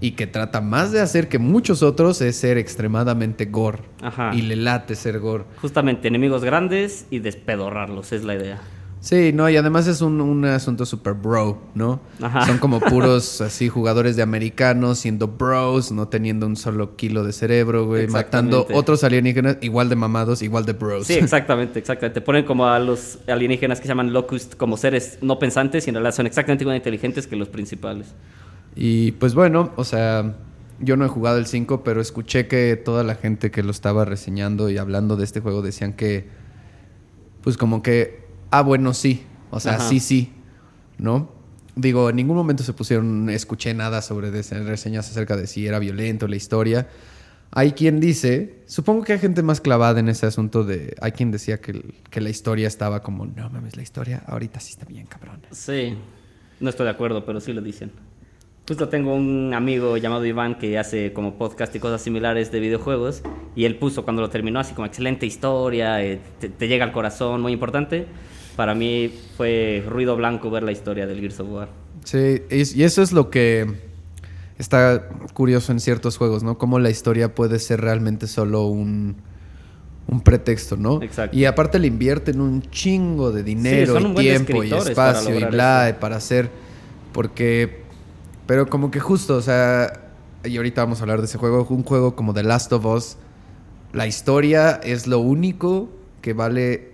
y que trata más de hacer que muchos otros es ser extremadamente gore. Ajá. Y le late ser gore. Justamente enemigos grandes y despedorrarlos, es la idea. Sí, no, y además es un, un asunto super bro, ¿no? Ajá. Son como [LAUGHS] puros así jugadores de americanos siendo bros, no teniendo un solo kilo de cerebro, güey, matando otros alienígenas igual de mamados, igual de bros. Sí, exactamente, exactamente. Ponen como a los alienígenas que se llaman Locust como seres no pensantes y en realidad son exactamente igual inteligentes que los principales. Y pues bueno, o sea, yo no he jugado el 5, pero escuché que toda la gente que lo estaba reseñando y hablando de este juego decían que, pues como que, ah, bueno, sí, o sea, Ajá. sí, sí, ¿no? Digo, en ningún momento se pusieron, escuché nada sobre reseñas acerca de si era violento la historia. Hay quien dice, supongo que hay gente más clavada en ese asunto de, hay quien decía que, que la historia estaba como, no mames, la historia ahorita sí está bien, cabrón. Sí, no estoy de acuerdo, pero sí lo dicen. Justo tengo un amigo llamado Iván que hace como podcast y cosas similares de videojuegos y él puso cuando lo terminó así como excelente historia, eh, te, te llega al corazón, muy importante. Para mí fue ruido blanco ver la historia del Gears of War. Sí, y eso es lo que está curioso en ciertos juegos, ¿no? Cómo la historia puede ser realmente solo un, un pretexto, ¿no? Exacto. Y aparte le invierten un chingo de dinero y tiempo y espacio y bla, eso. para hacer... Porque... Pero como que justo, o sea... Y ahorita vamos a hablar de ese juego. Un juego como The Last of Us. La historia es lo único que vale...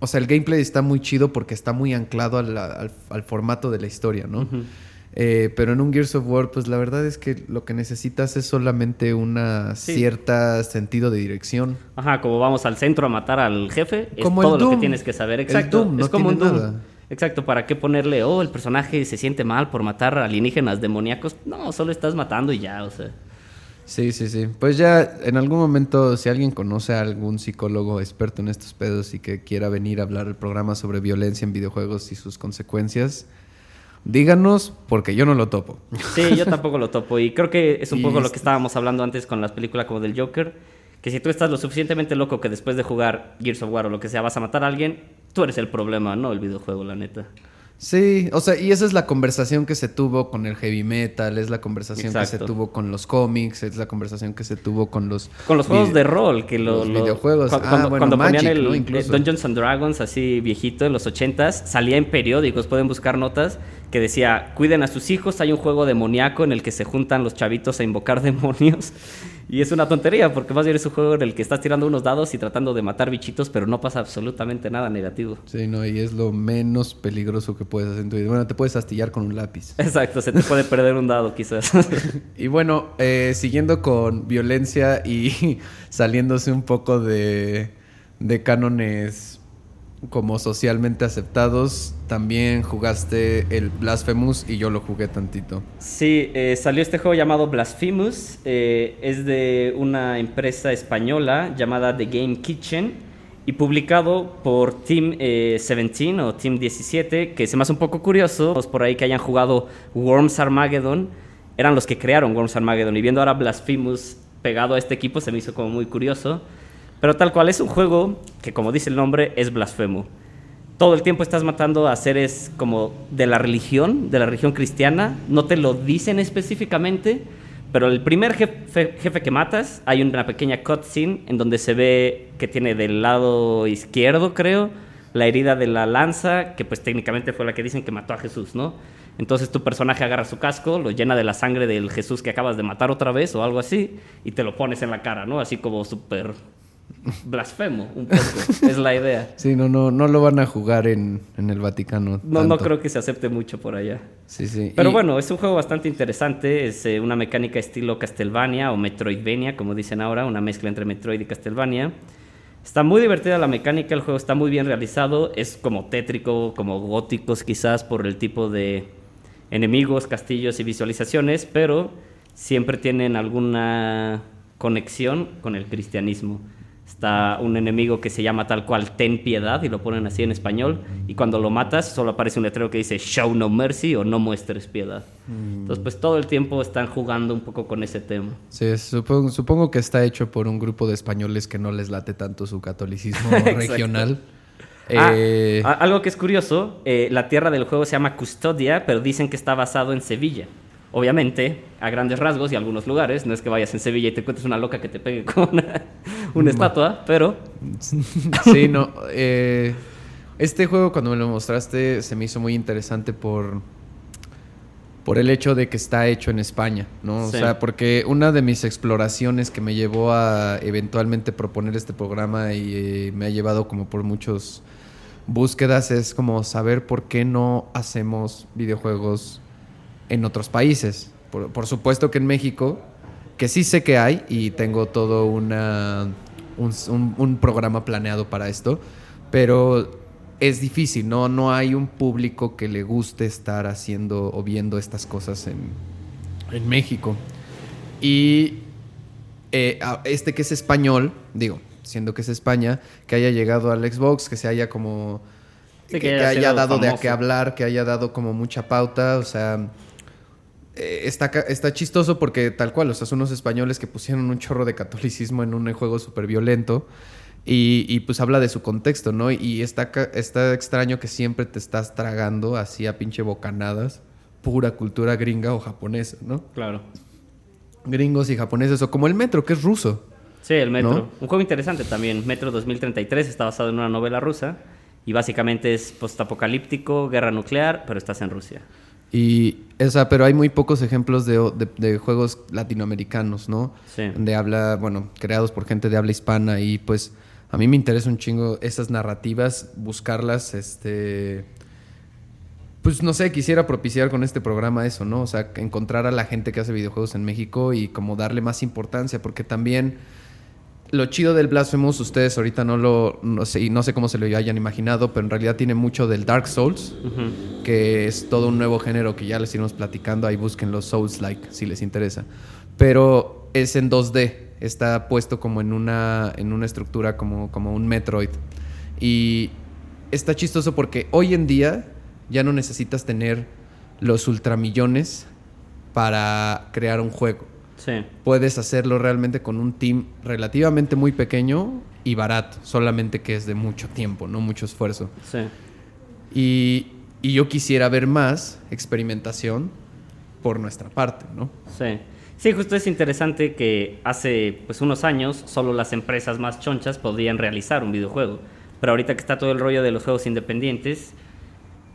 O sea, el gameplay está muy chido porque está muy anclado al, al formato de la historia, ¿no? Eh, pero en un Gears of War, pues la verdad es que lo que necesitas es solamente una Sí. cierta sentido de dirección. Ajá, como vamos al centro a matar al jefe, es Como el todo lo que tienes que saber. El Exacto. Doom no es como un Doom. nada. Exacto, ¿para qué ponerle, oh, el personaje se siente mal por matar alienígenas demoníacos? No, solo estás matando y ya, o sea. Sí, sí, sí. Pues ya en algún momento, si alguien conoce a algún psicólogo experto en estos pedos y que quiera venir a hablar el programa sobre violencia en videojuegos y sus consecuencias, díganos porque yo no lo topo. Sí, yo tampoco lo topo. Y creo que es un Y poco lo que estábamos hablando antes con las películas como del Joker. Que si tú estás lo suficientemente loco que después de jugar Gears of War o lo que sea vas a matar a alguien, tú eres el problema, no el videojuego, la neta. Sí, o sea, y esa es la conversación que se tuvo con el heavy metal, es la conversación que se tuvo con los cómics, es la conversación que se tuvo con los... Con los juegos de rol, que lo, los lo- videojuegos. cu- Ah, Cuando, bueno, cuando Magic, ponían el ¿no? eh. Dungeons and Dragons así viejito en los 80s, salía en periódicos, pueden buscar notas, que decía, cuiden a sus hijos, hay un juego demoníaco en el que se juntan los chavitos a invocar [LAUGHS] demonios. Y es una tontería, porque más bien es un juego en el que estás tirando unos dados y tratando de matar bichitos, pero no pasa absolutamente nada negativo. Sí, no, y es lo menos peligroso que puedes hacer en tu vida. Bueno, te puedes astillar con un lápiz. Exacto, se te puede perder un dado quizás. [LAUGHS] Y bueno, eh, siguiendo con violencia y [LAUGHS] saliéndose un poco de, de cánones como socialmente aceptados, también jugaste el Blasphemous y yo lo jugué tantito. Sí, eh, salió este juego llamado Blasphemous. eh, es de una empresa española llamada The Game Kitchen y publicado por Team eh, 17 o Team 17, que se me hace un poco curioso. Los por ahí que hayan jugado Worms Armageddon eran los que crearon Worms Armageddon. Y viendo ahora Blasphemous pegado a este equipo se me hizo como muy curioso. Pero tal cual es un juego que, como dice el nombre, es blasfemo. Todo el tiempo estás matando a seres como de la religión, de la religión cristiana. No te lo dicen específicamente, pero el primer jefe, que matas, hay una pequeña cutscene en donde se ve que tiene del lado izquierdo, creo, la herida de la lanza, que pues técnicamente fue la que dicen que mató a Jesús, ¿no? Entonces tu personaje agarra su casco, lo llena de la sangre del Jesús que acabas de matar otra vez o algo así, y te lo pones en la cara, ¿no? Así como súper blasfemo, un poco. es la idea. Sí, no, no, no lo van a jugar en, en el Vaticano. No, no creo que se acepte mucho por allá. Sí, sí. Pero Y- bueno, es un juego bastante interesante. Es eh, una mecánica estilo Castlevania o Metroidvania, como dicen ahora, una mezcla entre Metroid y Castlevania. Está muy divertida la mecánica, el juego está muy bien realizado. Es como tétrico, como góticos quizás por el tipo de enemigos, castillos y visualizaciones, pero siempre tienen alguna conexión con el cristianismo. Está un enemigo que se llama tal cual Ten Piedad y lo ponen así en español. Y cuando lo matas, solo aparece un letrero que dice Show no mercy o no muestres piedad. Entonces, pues todo el tiempo están jugando un poco con ese tema. Sí, supongo, supongo que está hecho por un grupo de españoles que no les late tanto su catolicismo [LAUGHS] regional. Ah, Eh, a- algo que es curioso, eh, la tierra del juego se llama Custodia, pero dicen que está basado en Sevilla. Obviamente, a grandes rasgos y algunos lugares, no es que vayas en Sevilla y te encuentres una loca que te pegue con [LAUGHS] una, una estatua, pero [LAUGHS] sí, no. eh, este juego, cuando me lo mostraste, se me hizo muy interesante por. Por el hecho de que está hecho en España, ¿no? O sea, porque una de mis exploraciones que me llevó a eventualmente proponer este programa y eh, me ha llevado como por muchos búsquedas es como saber por qué no hacemos videojuegos en otros países. Por, por supuesto que en México, que sí sé que hay y tengo todo una, un, un- un programa planeado para esto, pero es difícil, ¿no? No hay un público que le guste estar haciendo o viendo estas cosas en, en México. Y eh, este que es español, digo, siendo que es España, que haya llegado al Xbox, que se haya como... Sí, que, haya dado de a qué hablar, que haya dado como mucha pauta, o sea... eh, Está, está chistoso porque tal cual, o sea, son unos españoles que pusieron un chorro de catolicismo en un juego súper violento y, y, pues habla de su contexto, ¿no? Y está, está extraño que siempre te estás tragando así a pinche bocanadas pura cultura gringa o japonesa, ¿no? claro. Gringos y japoneses, o como el metro, que es ruso. Sí, el Metro. ¿No? Un juego interesante también. Metro 2033 está basado en una novela rusa y básicamente es postapocalíptico, guerra nuclear, pero estás en Rusia. Y, o sea, pero hay muy pocos ejemplos de, de- de juegos latinoamericanos, ¿no? Sí. De habla, bueno, creados por gente de habla hispana y pues a mí me interesa un chingo esas narrativas, buscarlas, este... Pues no sé, quisiera propiciar con este programa eso, ¿no? O sea, encontrar a la gente que hace videojuegos en México y como darle más importancia, porque también lo chido del Blasphemous, ustedes ahorita no lo, no sé, y no sé cómo se lo hayan imaginado, pero en realidad tiene mucho del Dark Souls, que es todo un nuevo género que ya les iremos platicando. Ahí busquen los Souls-like si les interesa. Pero es en 2D. Está puesto como en una, en una estructura como, como un Metroid. Y está chistoso porque hoy en día ya no necesitas tener los ultramillones para crear un juego. Sí. Puedes hacerlo realmente con un team relativamente muy pequeño y barato, solamente que es de mucho tiempo, no mucho esfuerzo. Sí. Y, y yo quisiera ver más experimentación por nuestra parte, ¿no? Sí. Sí, justo es interesante que hace pues unos años solo las empresas más chonchas podían realizar un videojuego. Pero ahorita que está todo el rollo de los juegos independientes,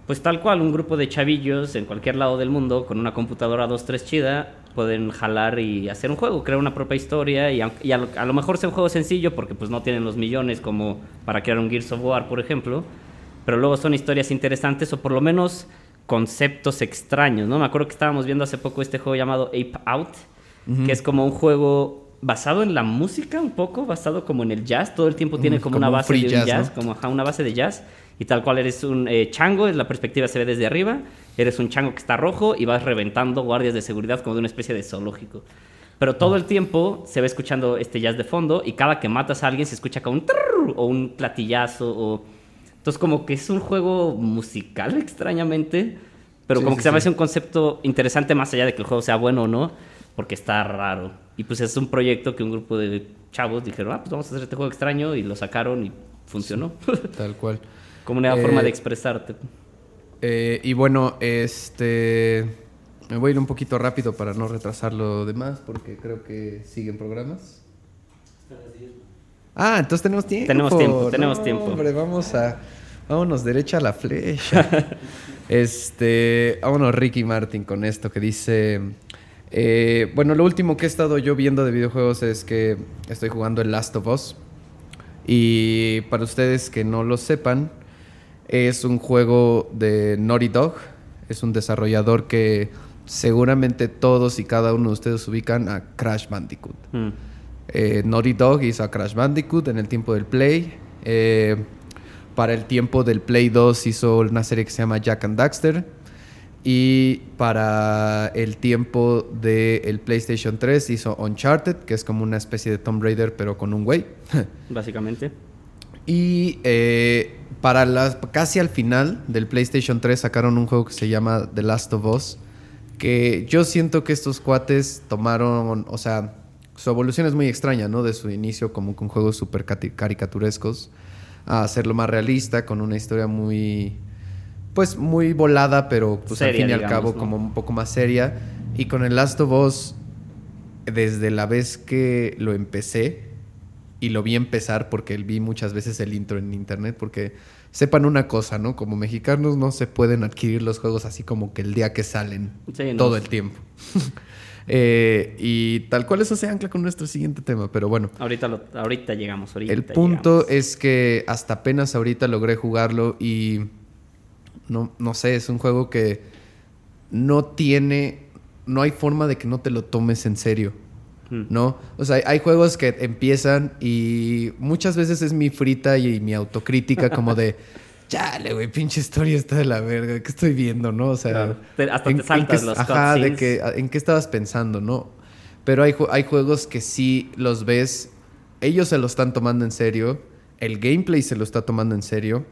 Pues tal cual, un grupo de chavillos en cualquier lado del mundo con una computadora 2-3 chida pueden jalar y hacer un juego, crear una propia historia y, aunque- y a, lo, a lo mejor sea un juego sencillo porque pues no tienen los millones como para crear un Gears of War, por ejemplo, pero luego son historias interesantes o por lo menos conceptos extraños, ¿no? Me acuerdo que estábamos viendo hace poco este juego llamado Ape Out, que es como un juego basado en la música un poco, basado como en el jazz, todo el tiempo tiene como, como una un base free de un jazz, jazz, ¿no? como ajá, una base de jazz y tal cual eres un eh, chango, la perspectiva se ve desde arriba, eres un chango que está rojo y vas reventando guardias de seguridad como de una especie de zoológico. Pero todo el tiempo se va escuchando este jazz de fondo y cada que matas a alguien se escucha como un trrr o un platillazo o entonces como que es un juego musical extrañamente, pero Sí, como sí, que se me sí. hace un concepto interesante más allá de que el juego sea bueno o no, porque está raro. Y pues es un proyecto que un grupo de chavos dijeron, ah, pues vamos a hacer este juego extraño y lo sacaron y funcionó. Tal cual. [LAUGHS] Como una Eh, forma de expresarte. Eh, y bueno, este. Me voy a ir un poquito rápido para no retrasar lo demás, porque creo que siguen programas. Ah, entonces tenemos tiempo. Tenemos tiempo, tenemos No, tiempo. Hombre, vamos a. Vámonos derecha a la flecha. [LAUGHS] este. Vámonos, Ricky Martin, con esto que dice. eh, bueno, lo último que he estado yo viendo de videojuegos es que estoy jugando el Last of Us. Y para ustedes que no lo sepan, es un juego de Naughty Dog. Es un desarrollador que seguramente todos y cada uno de ustedes ubican a Crash Bandicoot. Mm. Eh, Naughty Dog hizo a Crash Bandicoot en el tiempo del Play. Eh, para el tiempo del Play 2 hizo una serie que se llama Jack and Daxter. Y para el tiempo del PlayStation 3 hizo Uncharted, que es como una especie de Tomb Raider, pero con un güey. [LAUGHS] Básicamente. Y eh, para las, casi al final del PlayStation 3 sacaron un juego que se llama The Last of Us. Que yo siento que estos cuates tomaron, o sea, su evolución es muy extraña, ¿no? De su inicio como con juegos súper caricaturescos a hacerlo más realista, con una historia muy, pues muy volada, pero pues al fin y al cabo ¿no? como un poco más seria. Y con el Last of Us, desde la vez que lo empecé, y lo vi empezar porque vi muchas veces el intro en internet, porque sepan una cosa, ¿no? Como mexicanos no se pueden adquirir los juegos así como que el día que salen, Sí, no. todo el tiempo. [LAUGHS] Eh, y tal cual eso se ancla con nuestro siguiente tema, pero bueno. Ahorita, lo- ahorita llegamos. Ahorita El punto llegamos. es que hasta apenas ahorita logré jugarlo y no, no sé, es un juego que no tiene, no hay forma de que no te lo tomes en serio. Mm. ¿No? O sea, hay- juegos que empiezan y muchas veces es mi frita y mi autocrítica como de, [LAUGHS] chale, güey, pinche historia está de la verga, ¿qué estoy viendo, no? O sea, Claro. Hasta te saltas qué- los Ajá, de cutscenes. que, ¿en qué estabas pensando, no? Pero hay, hay juegos que sí los ves, ellos se lo están tomando en serio, el gameplay se lo está tomando en serio.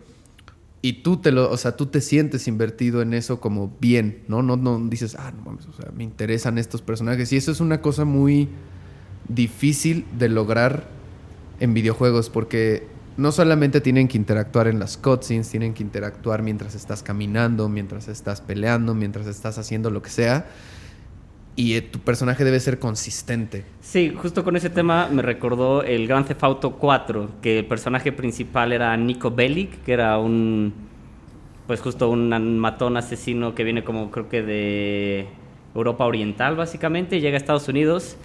Y tú te lo, o sea, tú te sientes invertido en eso como bien, ¿no? No, no dices, ah, no mames, o sea, me interesan estos personajes. Y eso es una cosa muy difícil de lograr en videojuegos porque no solamente tienen que interactuar en las cutscenes, tienen que interactuar mientras estás caminando, mientras estás peleando, mientras estás haciendo lo que sea. Y eh, tu personaje debe ser consistente. Sí, justo con ese tema me recordó el Grand Theft Auto 4, que el personaje principal era Nico Bellic, que era un, pues justo un matón asesino que viene como creo que de Europa Oriental básicamente, y llega a Estados Unidos.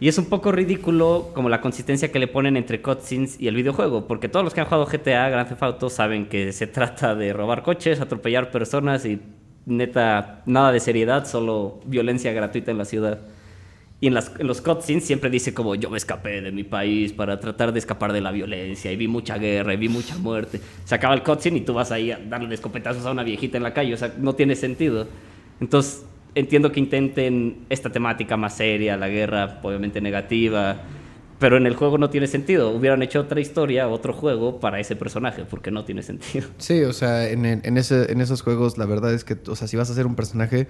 Y es un poco ridículo como la consistencia que le ponen entre cutscenes y el videojuego, porque todos los que han jugado GTA, Grand Theft Auto, saben que se trata de robar coches, atropellar personas y neta, nada de seriedad, solo violencia gratuita en la ciudad. Y en, las, los cutscenes siempre dice como yo me escapé de mi país para tratar de escapar de la violencia y vi mucha guerra y vi mucha muerte. Se acaba el cutscene y tú vas ahí a darle escopetazos a una viejita en la calle, o sea, no tiene sentido. Entonces, entiendo que intenten esta temática más seria, la guerra obviamente negativa, pero en el juego no tiene sentido. Hubieran hecho otra historia, otro juego para ese personaje, porque no tiene sentido. [LAUGHS] Sí, o sea, en, el- en, ese, en esos juegos la verdad es que, o sea, si vas a ser un personaje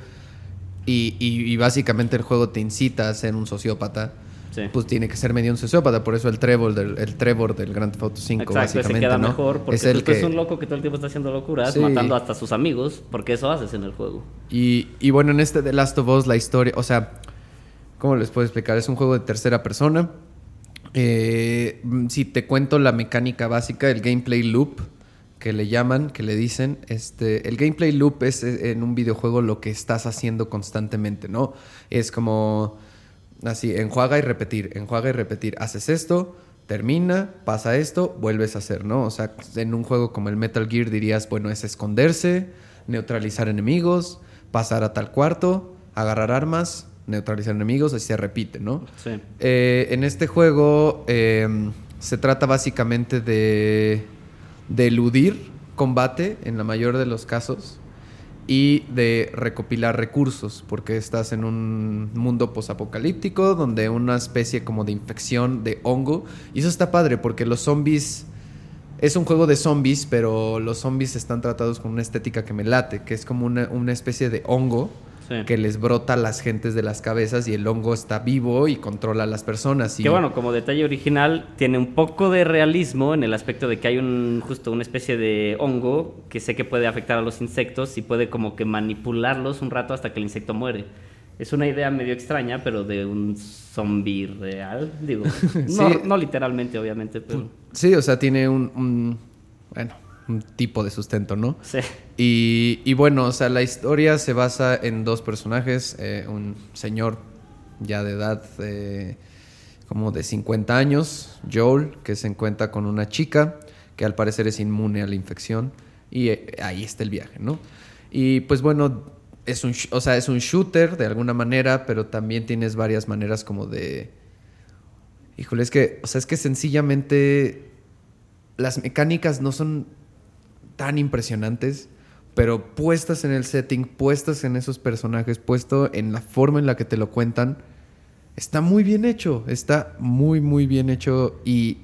y, y- y básicamente el juego te incita a ser un sociópata, Sí. pues tiene que ser medio un sociópata. Por eso el Trevor del, el Trevor del Grand Theft Auto 5, Exacto, básicamente, queda ¿no? mejor porque es el justo que... es un loco que todo el tiempo está haciendo locuras, Sí. matando hasta a sus amigos, porque eso haces en el juego. Y, y bueno, en este The Last of Us la historia, o sea, ¿cómo les puedo explicar? Es un juego de tercera persona. Eh, si te cuento la mecánica básica, el gameplay loop, que le llaman, que le dicen, este, el gameplay loop es en un videojuego lo que estás haciendo constantemente, ¿no? Es como así, enjuaga y repetir, enjuaga y repetir. Haces esto, termina, pasa esto, vuelves a hacer, ¿no? O sea, en un juego como el Metal Gear dirías, bueno, es esconderse, neutralizar enemigos, pasar a tal cuarto, agarrar armas, neutralizar enemigos, así se repite, ¿no? Sí. Eh, en este juego eh, se trata básicamente de, de eludir combate en la mayor de los casos y de recopilar recursos, porque estás en un mundo posapocalíptico donde una especie como de infección de hongo, y eso está padre porque los zombies es un juego de zombies, pero los zombies están tratados con una estética que me late, que es como una, una especie de hongo Sí. que les brota a las gentes de las cabezas y el hongo está vivo y controla a las personas. Y Que bueno, como detalle original, tiene un poco de realismo en el aspecto de que hay un justo una especie de hongo que sé que puede afectar a los insectos y puede como que manipularlos un rato hasta que el insecto muere. Es una idea medio extraña, pero de un zombie real, digo. [LAUGHS] No, Sí. no literalmente, obviamente, pero Sí, o sea, tiene un, un- bueno, un tipo de sustento, ¿no? sí. Y, y bueno, o sea, la historia se basa en dos personajes, eh, un señor ya de edad eh, como de 50 años, Joel, que se encuentra con una chica que al parecer es inmune a la infección y eh, ahí está el viaje, ¿no? Y pues bueno, es un, o sea, es un shooter de alguna manera, pero también tienes varias maneras como de... Híjole, es que, o sea, es que sencillamente las mecánicas no son tan impresionantes, pero puestas en el setting, puestas en esos personajes, puesto en la forma en la que te lo cuentan, está muy bien hecho, está muy, muy bien hecho y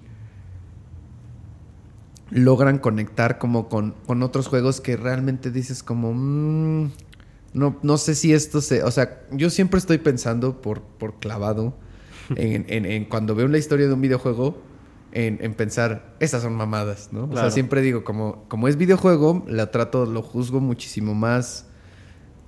logran conectar como con, con otros juegos que realmente dices como, "Mm, no, no sé si esto se, o sea, yo siempre estoy pensando por, por clavado en, en- en cuando veo la historia de un videojuego, en, en pensar, estas son mamadas, ¿no? O sea, siempre digo, como, como es videojuego, la trato, lo juzgo muchísimo más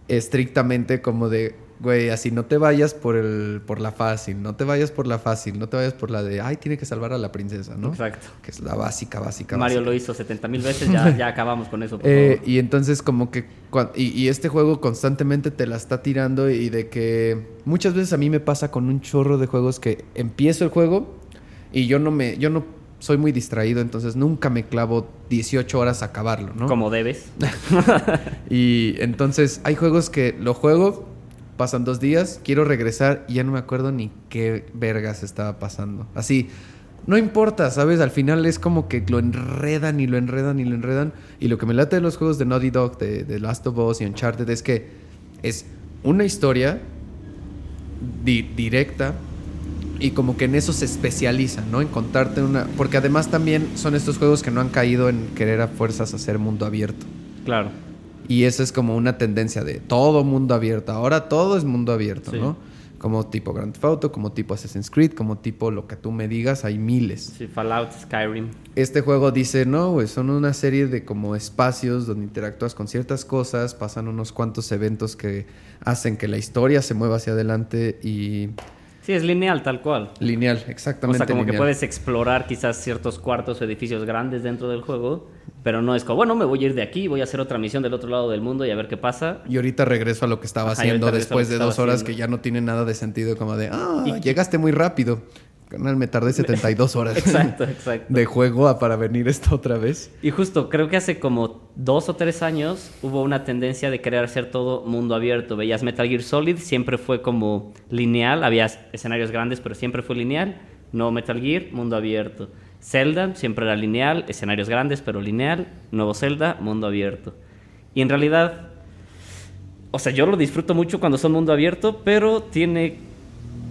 estrictamente como de, güey, así no te vayas por el por la fácil, no te vayas por la fácil, no te vayas por la de, ay, tiene que salvar a la princesa, ¿no? Exacto. Que es la básica, básica. Mario básica. lo hizo 70 mil veces, ya, ya acabamos con eso, por Eh, y entonces como que y, y este juego constantemente te la está tirando y de que muchas veces a mí me pasa con un chorro de juegos que empiezo el juego y yo no me yo no soy muy distraído, entonces nunca me clavo 18 horas a acabarlo, ¿no? Como debes. [LAUGHS] Y entonces hay juegos que lo juego, pasan dos días, quiero regresar y ya no me acuerdo ni qué vergas estaba pasando. Así, no importa, ¿sabes? Al final es como que lo enredan y lo enredan y lo enredan. Y lo que me late de los juegos de Naughty Dog, de, de Last of Us y Uncharted es que es una historia di- directa y como que en eso se especializa, ¿no? En contarte una... Porque además también son estos juegos que no han caído en querer a fuerzas hacer mundo abierto. Claro. Y esa es como una tendencia de todo mundo abierto. Ahora todo es mundo abierto, Sí. ¿no? Como tipo Grand Theft Auto, como tipo Assassin's Creed, como tipo lo que tú me digas, hay miles. Sí, Fallout, Skyrim. Este juego dice, no, güey, son una serie de como espacios donde interactúas con ciertas cosas, pasan unos cuantos eventos que hacen que la historia se mueva hacia adelante y Sí, es lineal, tal cual. lineal, O exactamente. sea, como que puedes explorar quizás ciertos cuartos o edificios grandes dentro del juego, pero no es como, bueno, me voy a ir de aquí, voy a hacer otra misión del otro lado del mundo y a ver qué pasa. Y ahorita regreso a lo que estaba Ajá, haciendo después de dos horas haciendo. que ya no tiene nada de sentido, como de, ah, Y- llegaste muy rápido. Canal, me tardé 72 horas. [LAUGHS] Exacto, exacto. de juego a para venir esta otra vez. Y justo, creo que hace como dos o tres años hubo una tendencia de querer hacer todo mundo abierto. Veías Metal Gear Solid, siempre fue como lineal, había escenarios grandes, pero siempre fue lineal. No Metal Gear, mundo abierto. Zelda, siempre era lineal, escenarios grandes, pero lineal. Nuevo Zelda, mundo abierto. Y en realidad, o sea, yo lo disfruto mucho cuando son mundo abierto, pero tiene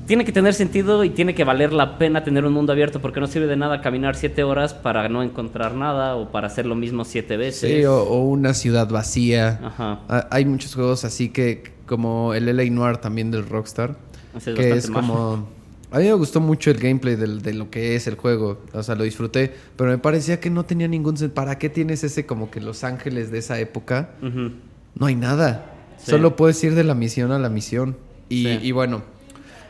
tiene que tener sentido y tiene que valer la pena tener un mundo abierto porque no sirve de nada caminar siete horas para no encontrar nada o para hacer lo mismo siete veces. Sí, o, o una ciudad vacía. Ajá. Ah, Hay muchos juegos así que, como el LA Noir también del Rockstar, Ese es que es como... A mí me gustó mucho el gameplay del- de lo que es el juego, o sea, lo disfruté, pero me parecía que no tenía ningún sentido. ¿Para qué tienes ese como que Los Ángeles de esa época? No hay nada. Sí. Solo puedes ir de la misión a la misión. Y, Sí. y bueno,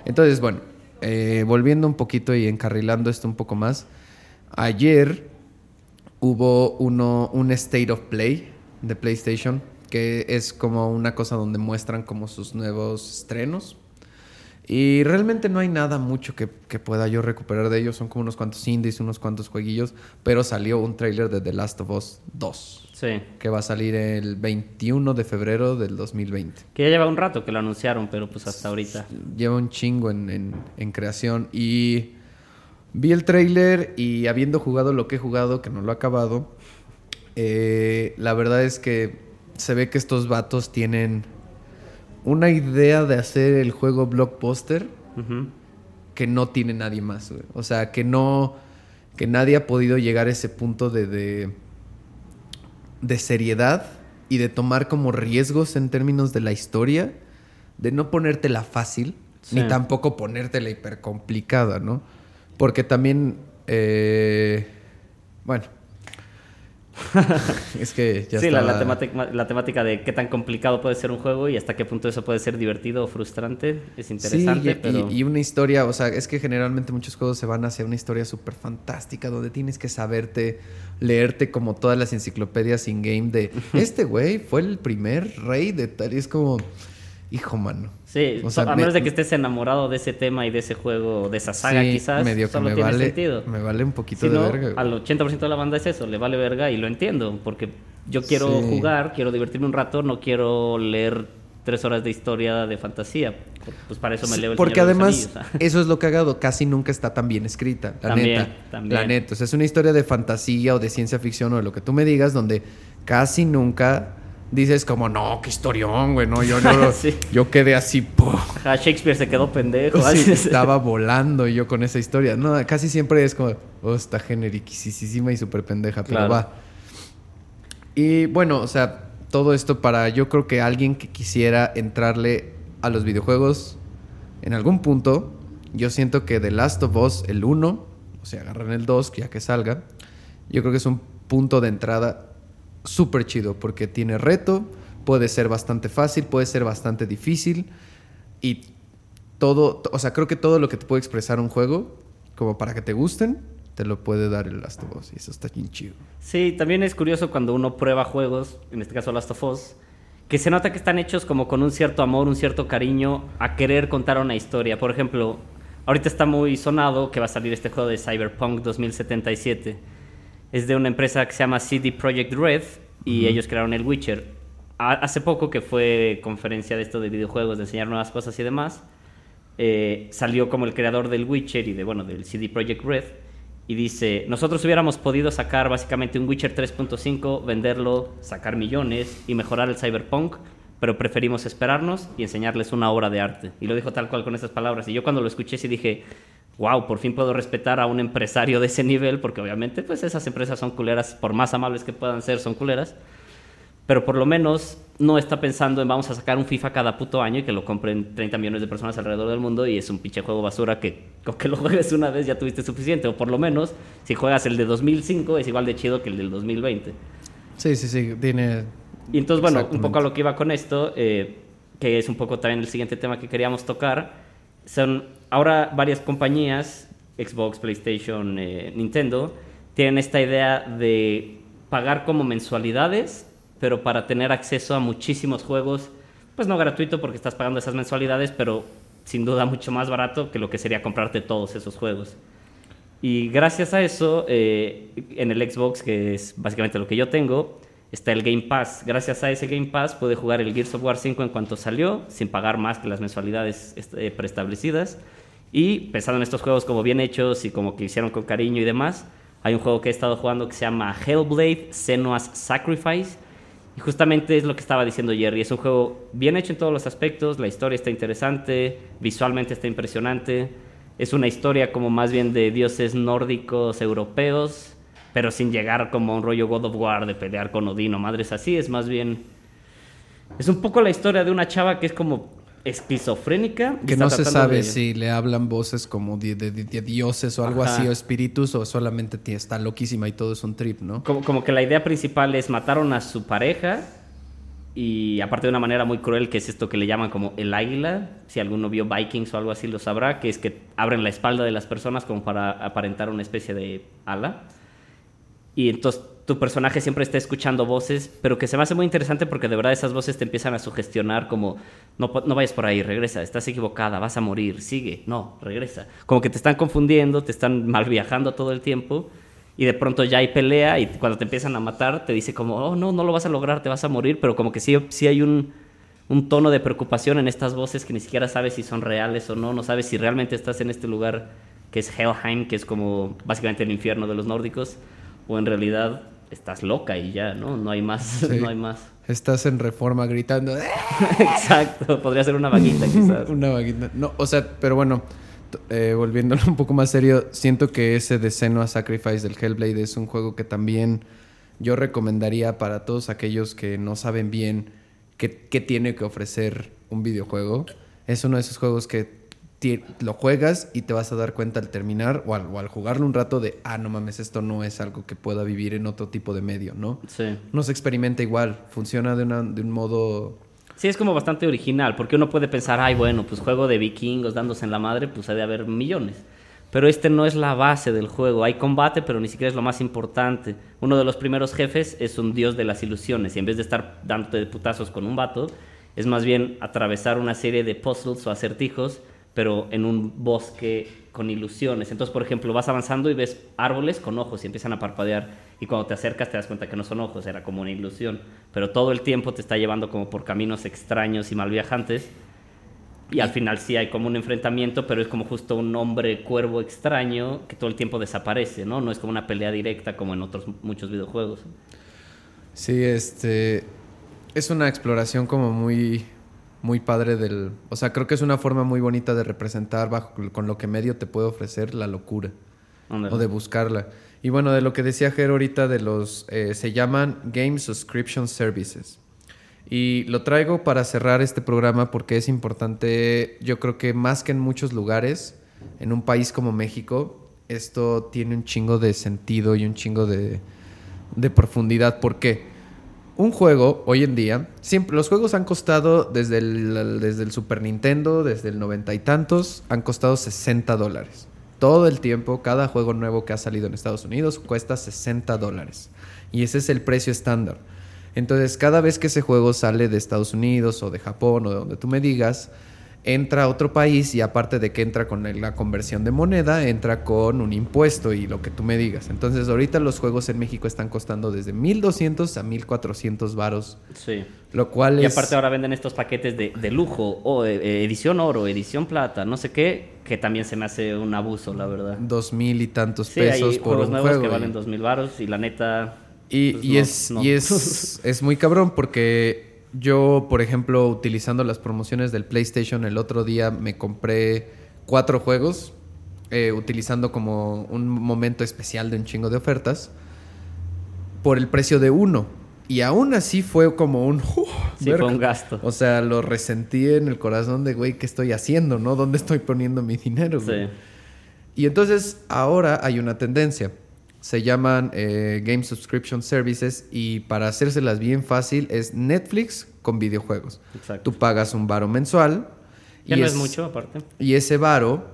entonces, bueno, eh, volviendo un poquito y encarrilando esto un poco más. Ayer hubo uno, un State of Play de PlayStation, que es como una cosa donde muestran como sus nuevos estrenos. Y realmente no hay nada mucho que, que pueda yo recuperar de ellos. Son como unos cuantos indies, unos cuantos jueguillos. Pero salió un tráiler de The Last of Us 2, Sí. que va a salir el 21 de febrero del 2020. Que ya lleva un rato que lo anunciaron, pero pues hasta ahorita. Lleva un chingo en, en- en creación. Y vi el tráiler y habiendo jugado lo que he jugado, que no lo he acabado, eh, la verdad es que se ve que estos vatos tienen una idea de hacer el juego blockbuster que no tiene nadie más. güey. O sea, que no. Que nadie ha podido llegar a ese punto de, de. de seriedad y de tomar como riesgos en términos de la historia. De no ponértela fácil, Sí. ni tampoco ponértela hipercomplicada, ¿no? Porque también. eh, bueno. [LAUGHS] es que ya sí, la, la temática, la temática de qué tan complicado puede ser un juego y hasta qué punto eso puede ser divertido o frustrante es interesante, Sí, y, pero... y una historia, o sea, es que generalmente muchos juegos se van hacia una historia súper fantástica donde tienes que saberte, leerte como todas las enciclopedias in-game de [LAUGHS] este güey fue el primer rey de tal. Y es como, hijo mano. Sí, O sea, a me- menos de que estés enamorado de ese tema y de ese juego, de esa saga Sí, quizás, medio que solo me tiene vale, sentido. me vale un poquito Si de no, verga. güey. al 80% de la banda es eso, le vale verga y lo entiendo, porque yo quiero Sí. jugar, quiero divertirme un rato, no quiero leer tres horas de historia de fantasía. Pues para eso me leo el Porque Señor de los además, eso es lo cagado, casi nunca está tan bien escrita, la También, neta. también. La neta, o sea, es una historia de fantasía o de ciencia ficción o de lo que tú me digas, donde casi nunca dices como, no, qué historión, güey, no, yo, yo, [LAUGHS] Sí. yo quedé así, po. Ajá, Shakespeare se quedó pendejo. Sí, estaba volando yo con esa historia. No, casi siempre es como, oh, está generiquísima y súper pendeja, pero Claro. va. Y bueno, o sea, todo esto para yo creo que alguien que quisiera entrarle a los videojuegos en algún punto, yo siento que The Last of Us, el 1, o sea, agarran el 2, ya que salga, yo creo que es un punto de entrada súper chido, porque tiene reto, puede ser bastante fácil, puede ser bastante difícil, y todo, o sea, creo que todo lo que te puede expresar un juego, como para que te gusten, te lo puede dar el Last of Us, y eso está bien. Sí, también es curioso cuando uno prueba juegos, en este caso Last of Us, que se nota que están hechos como con un cierto amor, un cierto cariño a querer contar una historia. Por ejemplo, ahorita está muy sonado que va a salir este juego de Cyberpunk 2077. Es de una empresa que se llama CD Projekt Red y ellos crearon el Witcher. Ha- hace poco que fue conferencia de esto de videojuegos, de enseñar nuevas cosas y demás, eh, salió como el creador del Witcher y de, bueno, del CD Projekt Red y dice, nosotros hubiéramos podido sacar básicamente un Witcher 3.5, venderlo, sacar millones y mejorar el Cyberpunk, pero preferimos esperarnos y enseñarles una obra de arte. Y lo dijo tal cual con esas palabras. Y yo cuando lo escuché sí dije, wow, por fin puedo respetar a un empresario de ese nivel, porque obviamente pues esas empresas son culeras, por más amables que puedan ser, son culeras pero por lo menos no está pensando en vamos a sacar un FIFA cada puto año y que lo compren 30 millones de personas alrededor del mundo y es un pinche juego basura que con que lo juegues una vez ya tuviste suficiente. O por lo menos, si juegas el de 2005 es igual de chido que el del 2020. Sí, sí, sí, tiene... Y entonces, bueno, un poco a lo que iba con esto, eh, que es un poco también el siguiente tema que queríamos tocar, son ahora varias compañías, Xbox, PlayStation, eh, Nintendo, tienen esta idea de pagar como mensualidades, pero para tener acceso a muchísimos juegos, pues no gratuito porque estás pagando esas mensualidades, pero sin duda mucho más barato que lo que sería comprarte todos esos juegos. Y gracias a eso, eh, en el Xbox, que es básicamente lo que yo tengo, está el Game Pass. Gracias a ese Game Pass pude jugar el Gears of War 5 en cuanto salió, sin pagar más que las mensualidades este, preestablecidas. Y pensando en estos juegos como bien hechos y como que hicieron con cariño y demás, hay un juego que he estado jugando que se llama Hellblade Senua's Sacrifice. Y justamente es lo que estaba diciendo Jerry. Es un juego bien hecho en todos los aspectos. La historia está interesante, visualmente está impresionante. Es una historia como más bien de dioses nórdicos europeos, pero sin llegar como a un rollo God of War de pelear con Odín o madres así. Es más bien. Es un poco la historia de una chava que es como esquizofrénica. Que no se sabe de- si le hablan voces como de, de- de- de dioses o algo Ajá. así, o espíritus, o solamente está loquísima y todo es un trip, ¿no? Como, como que la idea principal es mataron a su pareja y aparte de una manera muy cruel que es esto que le llaman como el águila, si alguno vio Vikings o algo así lo sabrá, que es que abren la espalda de las personas como para aparentar una especie de ala. Y entonces tu personaje siempre está escuchando voces, pero que se me hace muy interesante porque de verdad esas voces te empiezan a sugestionar como, no, no vayas por ahí, regresa, estás equivocada, vas a morir, sigue, no, regresa. Como que te están confundiendo, te están mal viajando todo el tiempo y de pronto ya hay pelea y cuando te empiezan a matar te dice como, oh no, no lo vas a lograr, te vas a morir, pero como que sí, sí hay un, un tono de preocupación en estas voces que ni siquiera sabes si son reales o no, no sabes si realmente estás en este lugar que es Helheim, que es como básicamente el infierno de los nórdicos, o en realidad estás loca y ya, ¿no? No hay más, [LAUGHS] Sí. no hay más. Estás en reforma gritando. "¡Eh!". [LAUGHS] Exacto, podría ser una vaguita quizás. [LAUGHS] Una vaguita. No, o sea, pero bueno, eh, volviéndolo un poco más serio, siento que ese de Senua Sacrifice del Hellblade es un juego que también yo recomendaría para todos aquellos que no saben bien qué, qué tiene que ofrecer un videojuego. Es uno de esos juegos que lo juegas y te vas a dar cuenta al terminar o al, o al jugarlo un rato de, ah, no mames, esto no es algo que pueda vivir en otro tipo de medio, ¿no? Sí. No se experimenta igual, funciona de, una- de un modo Sí, es como bastante original, porque uno puede pensar, ay, bueno, pues juego de vikingos dándose en la madre, pues ha de haber millones. Pero este no es la base del juego. Hay combate, pero ni siquiera es lo más importante. Uno de los primeros jefes es un dios de las ilusiones, y en vez de estar dándote de putazos con un vato, es más bien atravesar una serie de puzzles o acertijos, pero en un bosque con ilusiones. Entonces, por ejemplo, vas avanzando y ves árboles con ojos y empiezan a parpadear. Y cuando te acercas te das cuenta que no son ojos, era como una ilusión. Pero todo el tiempo te está llevando como por caminos extraños y mal viajantes. Y al final sí hay como un enfrentamiento, pero es como justo un hombre cuervo extraño que todo el tiempo desaparece, ¿no? No es como una pelea directa como en otros muchos videojuegos. Sí, este es una exploración como muy muy padre del, o sea, creo que es una forma muy bonita de representar bajo con lo que medio te puede ofrecer la locura o de buscarla. Y bueno, de lo que decía ahorita de los eh, se llaman Game Subscription Services. Y lo traigo para cerrar este programa porque es importante, yo creo que más que en muchos lugares, en un país como México, esto tiene un chingo de sentido y un chingo de, de profundidad. ¿Por qué? Un juego, hoy en día, siempre, los juegos han costado desde el, desde el Super Nintendo, desde el noventa y tantos, han costado 60 dólares. Todo el tiempo, cada juego nuevo que ha salido en Estados Unidos cuesta 60 dólares. Y ese es el precio estándar. Entonces, cada vez que ese juego sale de Estados Unidos o de Japón o de donde tú me digas, entra a otro país y aparte de que entra con la conversión de moneda, entra con un impuesto y lo que tú me digas. Entonces, ahorita los juegos en México están costando desde 1200 a 1400 varos, Sí. lo cual Y es aparte ahora venden estos paquetes de, de lujo, o eh, edición oro, edición plata, no sé qué, que también se me hace un abuso, la verdad. dos mil y tantos Sí, pesos hay por juegos un nuevos juego. que valen dos mil baros y la neta... Y, pues, y no, es, no. y es, [LAUGHS] es muy cabrón porque yo, por ejemplo, utilizando las promociones del PlayStation, el otro día me compré cuatro juegos, eh, utilizando como un momento especial de un chingo de ofertas, por el precio de uno. Y aún así fue como un... [LAUGHS] ¡uh! Sí, fue un gasto. O sea, lo resentí en el corazón de, güey, ¿qué estoy haciendo? ¿No? ¿Dónde estoy poniendo mi dinero? güey? Sí. Y entonces ahora hay una tendencia. Se llaman eh, Game Subscription Services y para hacérselas bien fácil es Netflix con videojuegos. Exacto. Tú pagas un varo mensual. Que no es mucho, aparte. Y ese varo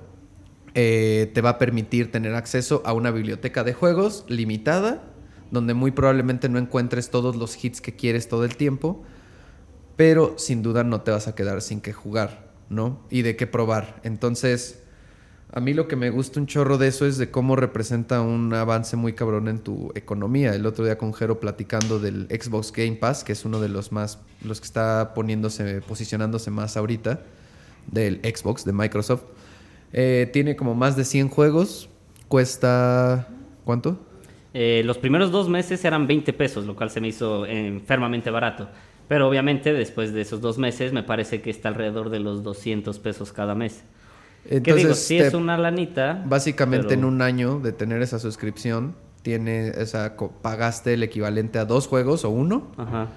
eh, te va a permitir tener acceso a una biblioteca de juegos limitada, donde muy probablemente no encuentres todos los hits que quieres todo el tiempo, pero sin duda no te vas a quedar sin que jugar, ¿no? Y de qué probar. Entonces, a mí lo que me gusta un chorro de eso es de cómo representa un avance muy cabrón en tu economía. El otro día con Jero platicando del Xbox Game Pass, que es uno de los más, los que está poniéndose, posicionándose más ahorita, del Xbox, de Microsoft. Eh, tiene como más de 100 juegos, cuesta, ¿cuánto? Eh, los primeros dos meses eran 20 pesos, lo cual se me hizo enfermamente barato. Pero obviamente después de esos dos meses me parece que está alrededor de los 200 pesos cada mes. ¿Qué digo? Entonces, Sí te- es una lanita. Básicamente pero- en un año de tener esa suscripción, tiene, esa, pagaste el equivalente a dos juegos o uno. Ajá.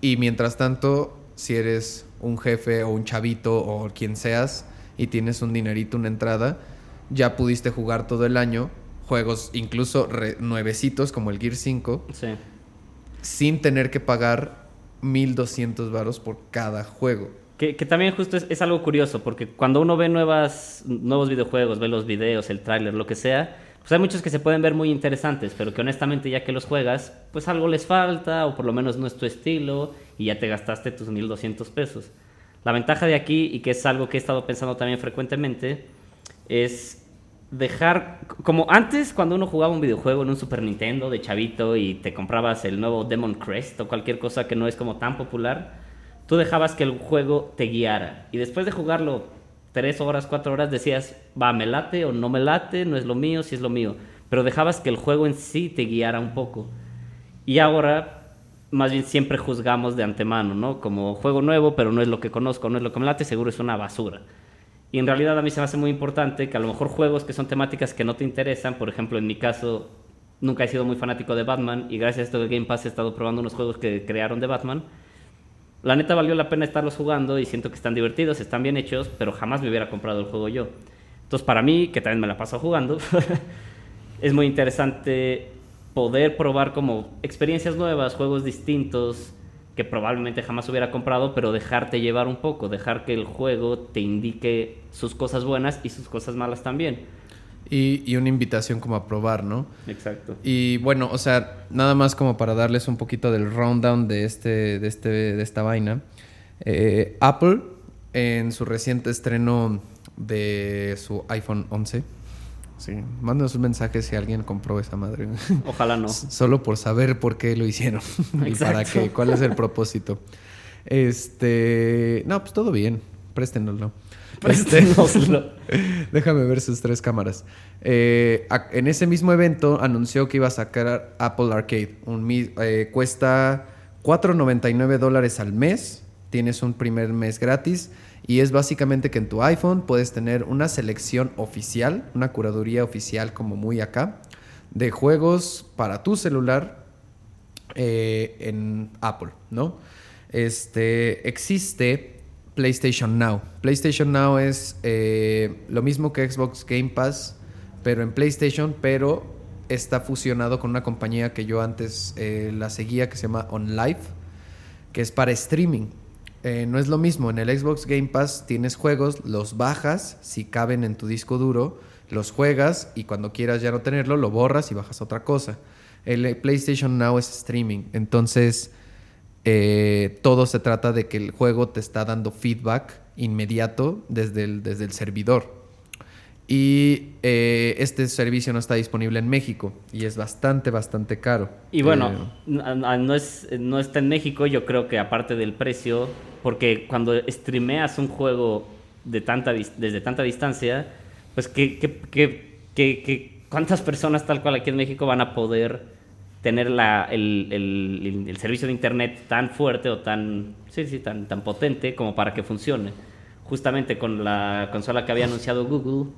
Y mientras tanto, si eres un jefe o un chavito o quien seas y tienes un dinerito, una entrada, ya pudiste jugar todo el año juegos incluso re- nuevecitos como el Gear 5 Sí. sin tener que pagar 1200 varos por cada juego. Que, que también justo es, es algo curioso, porque cuando uno ve nuevas, nuevos videojuegos, ve los videos, el tráiler, lo que sea, pues hay muchos que se pueden ver muy interesantes, pero que honestamente ya que los juegas, pues algo les falta o por lo menos no es tu estilo y ya te gastaste tus 1200 pesos. La ventaja de aquí, y que es algo que he estado pensando también frecuentemente, es dejar, como antes cuando uno jugaba un videojuego en un Super Nintendo de chavito y te comprabas el nuevo Demon Crest o cualquier cosa que no es como tan popular, tú dejabas que el juego te guiara. Y después de jugarlo tres horas, cuatro horas, decías, va, me late o no me late, no es lo mío, si es lo mío. Pero dejabas que el juego en sí te guiara un poco. Y ahora, más bien siempre juzgamos de antemano, ¿no? Como juego nuevo, pero no es lo que conozco, no es lo que me late, seguro es una basura. Y en realidad a mí se me hace muy importante que a lo mejor juegos que son temáticas que no te interesan, por ejemplo, en mi caso, nunca he sido muy fanático de Batman y gracias a esto del Game Pass he estado probando unos juegos que crearon de Batman. La neta valió la pena estarlos jugando y siento que están divertidos, están bien hechos, pero jamás me hubiera comprado el juego yo. Entonces para mí, que también me la paso jugando, [LAUGHS] es muy interesante poder probar como experiencias nuevas, juegos distintos que probablemente jamás hubiera comprado, pero dejarte llevar un poco, dejar que el juego te indique sus cosas buenas y sus cosas malas también. Y, y una invitación como a probar, ¿no? Exacto. Y bueno, o sea, nada más como para darles un poquito del rundown de, este, de, este, de esta vaina. Eh, Apple, en su reciente estreno de su iPhone 11, sí, mándanos un mensaje si alguien compró esa madre. [LAUGHS] Ojalá no. Solo por saber por qué lo hicieron [LAUGHS] y para qué, cuál es el propósito. Este, no, pues todo bien, préstenoslo. Este, Préstenoslo. [LAUGHS] déjame ver sus tres cámaras. Eh, en ese mismo evento anunció que iba a sacar Apple Arcade. Un eh, cuesta 4.99 dólares al mes. Tienes un primer mes gratis. Y es básicamente que en tu iPhone puedes tener una selección oficial, una curaduría oficial como muy acá, de juegos para tu celular eh, en Apple, ¿no? Este, existe PlayStation Now. PlayStation Now es eh, lo mismo que Xbox Game Pass, pero en PlayStation, pero está fusionado con una compañía que yo antes eh, la seguía que se llama OnLive, que es para streaming. Eh, no es lo mismo, en el Xbox Game Pass tienes juegos, los bajas, si caben en tu disco duro, los juegas y cuando quieras ya no tenerlo, lo borras y bajas otra cosa. El PlayStation Now es streaming, entonces eh, todo se trata de que el juego te está dando feedback inmediato desde el, desde el servidor. Y eh, este servicio no está disponible en México y es bastante, bastante caro. Y bueno, Eh, no, es, no está en México, yo creo que aparte del precio, porque cuando streameas un juego de tanta, desde tanta distancia, pues ¿qué, qué, qué- qué- qué- cuántas personas tal cual aquí en México van a poder tener la, el, el- el servicio de internet tan fuerte o tan, sí, sí, tan, tan potente como para que funcione? Justamente con la consola que había anunciado Google,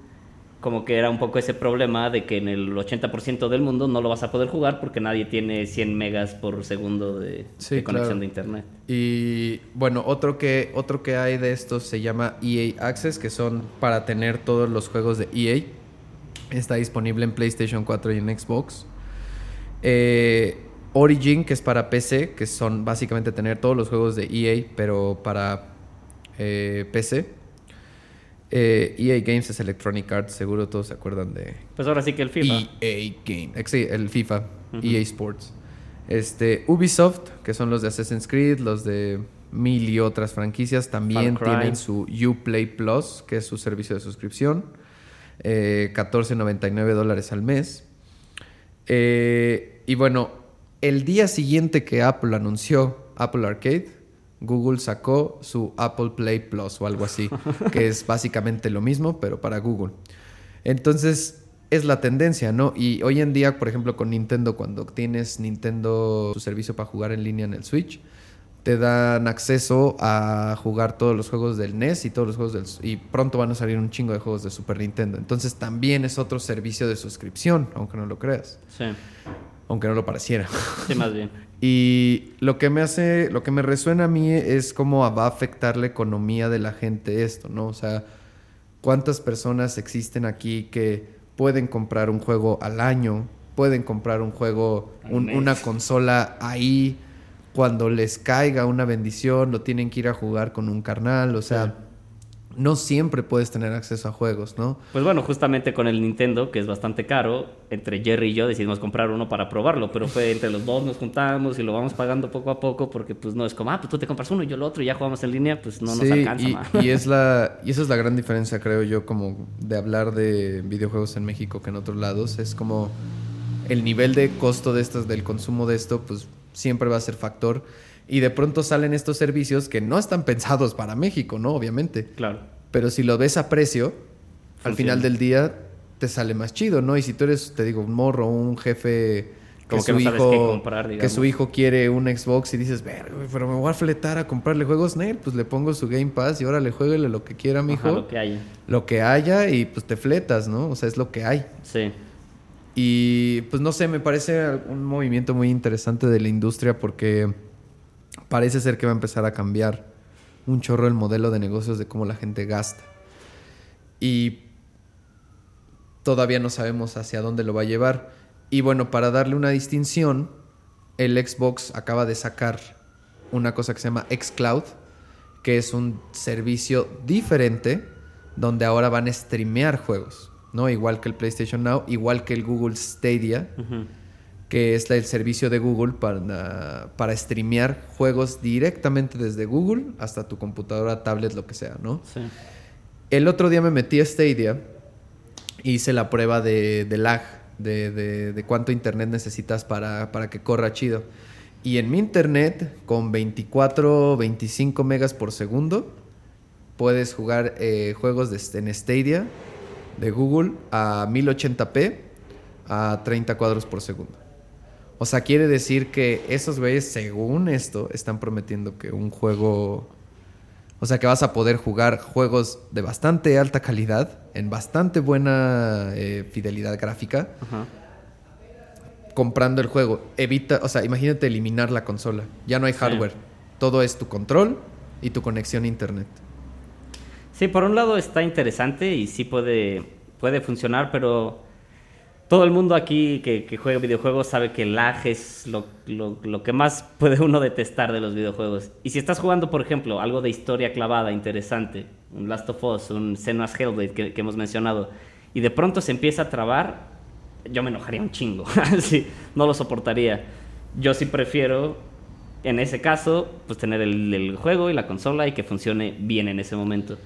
como que era un poco ese problema de que en el 80% del mundo no lo vas a poder jugar porque nadie tiene 100 megas por segundo de, Sí, de conexión claro. de internet. Y bueno, otro que, otro que hay de estos se llama EA Access, que son para tener todos los juegos de EA. Está disponible en PlayStation 4 y en Xbox. Eh, Origin, que es para PC, que son básicamente tener todos los juegos de EA, pero para eh, PC. Eh, EA Games es Electronic Arts, seguro todos se acuerdan de, Pues ahora sí que el FIFA. EA Game. Eh, Sí, el FIFA. EA Sports. Este, Ubisoft, que son los de Assassin's Creed, los de mil y otras franquicias, también tienen su Uplay Plus, que es su servicio de suscripción. Eh, 14.99 dólares al mes. Eh, y bueno, el día siguiente que Apple anunció Apple Arcade, Google sacó su Apple Play Plus o algo así, [LAUGHS] que es básicamente lo mismo, pero para Google. Entonces, es la tendencia, ¿no? Y hoy en día, por ejemplo, con Nintendo, cuando tienes Nintendo, su servicio para jugar en línea en el Switch, te dan acceso a jugar todos los juegos del NES y todos los juegos del... Y pronto van a salir un chingo de juegos de Super Nintendo. Entonces también es otro servicio de suscripción, aunque no lo creas. Sí, Aunque no lo pareciera. sí, más bien. [LAUGHS] Y lo que me hace, lo que me resuena a mí es cómo va a afectar la economía de la gente esto, ¿no? O sea, cuántas personas existen aquí que pueden comprar un juego al año, pueden comprar un juego, un- una consola ahí, cuando les caiga una bendición, lo tienen que ir a jugar con un carnal, o sea, no siempre puedes tener acceso a juegos, ¿no? Pues bueno, justamente con el Nintendo, que es bastante caro, entre Jerry y yo decidimos comprar uno para probarlo, pero fue entre los dos nos juntamos y lo vamos pagando poco a poco porque pues no es como, ah, pues tú te compras uno y yo el otro y ya jugamos en línea, pues no nos Sí, alcanza. y, y es [LAUGHS] la y esa es la gran diferencia creo yo como de hablar de videojuegos en México que en otros lados es como el nivel de costo de estos del consumo de esto pues siempre va a ser factor y de pronto salen estos servicios que no están pensados para México no obviamente Claro. pero si lo ves a precio al final del día te sale más chido no y si tú eres te digo un morro un jefe Como que su no hijo qué comprar, que su hijo quiere un Xbox y dices, "Verga, güey, pero me voy a fletar a comprarle juegos, Nel, pues le pongo su Game Pass y ahora le jueguele lo que quiera, mijo. Ajá, lo que haya. Lo que haya y pues te fletas, ¿no? O sea, es lo que hay. Sí. Y pues no sé, me parece un movimiento muy interesante de la industria porque parece ser que va a empezar a cambiar un chorro el modelo de negocios de cómo la gente gasta. Y todavía no sabemos hacia dónde lo va a llevar. Y bueno, para darle una distinción, el Xbox acaba de sacar una cosa que se llama xCloud, que es un servicio diferente donde ahora van a streamear juegos, ¿no? Igual que el PlayStation Now, igual que el Google Stadia, que es el servicio de Google para, para streamear juegos directamente desde Google hasta tu computadora, tablet, lo que sea, ¿no? Sí. El otro día me metí a Stadia y hice la prueba de, de lag, de, de- de cuánto internet necesitas para, para que corra chido. Y en mi internet, con 24, 25 megas por segundo, puedes jugar eh, juegos de, en Stadia de Google a 1080p a 30 cuadros por segundo. O sea, quiere decir que esos güeyes, según esto, están prometiendo que un juego o sea que vas a poder jugar juegos de bastante alta calidad, en bastante buena eh, fidelidad gráfica, Ajá. comprando el juego. Evita, o sea, imagínate eliminar la consola. Ya no hay Sí. hardware. Todo es tu control y tu conexión a internet. Sí, por un lado está interesante y sí puede, puede funcionar, pero todo el mundo aquí que, que juega videojuegos sabe que el lag es lo, lo- lo que más puede uno detestar de los videojuegos. Y si estás jugando, por ejemplo, algo de historia clavada, interesante, un Last of Us, un Senua's Hellblade que, que hemos mencionado, y de pronto se empieza a trabar, yo me enojaría un chingo. [LAUGHS] sí, no lo soportaría. Yo sí prefiero, en ese caso, pues tener el, el juego y la consola y que funcione bien en ese momento.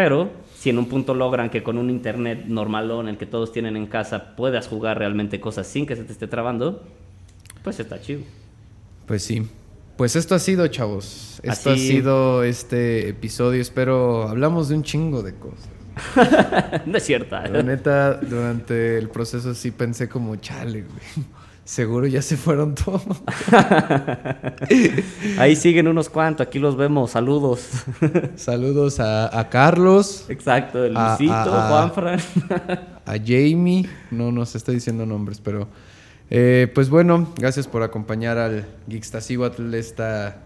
Pero si en un punto logran que con un internet normalón, el que todos tienen en casa, puedas jugar realmente cosas sin que se te esté trabando, pues está chido. Pues sí. Pues esto ha sido, chavos. Esto Así- ha sido este episodio. Espero hablamos de un chingo de cosas. [LAUGHS] no es cierto. La neta, durante el proceso sí pensé como, chale, güey. Seguro ya se fueron todos. [LAUGHS] Ahí siguen unos cuantos, aquí los vemos. Saludos. Saludos a, a Carlos, Exacto, Luisito, ah, ah. Juanfran. a Jamie. No nos estoy diciendo nombres, pero. eh, pues bueno, gracias por acompañar al Geekstasiwatl, esta,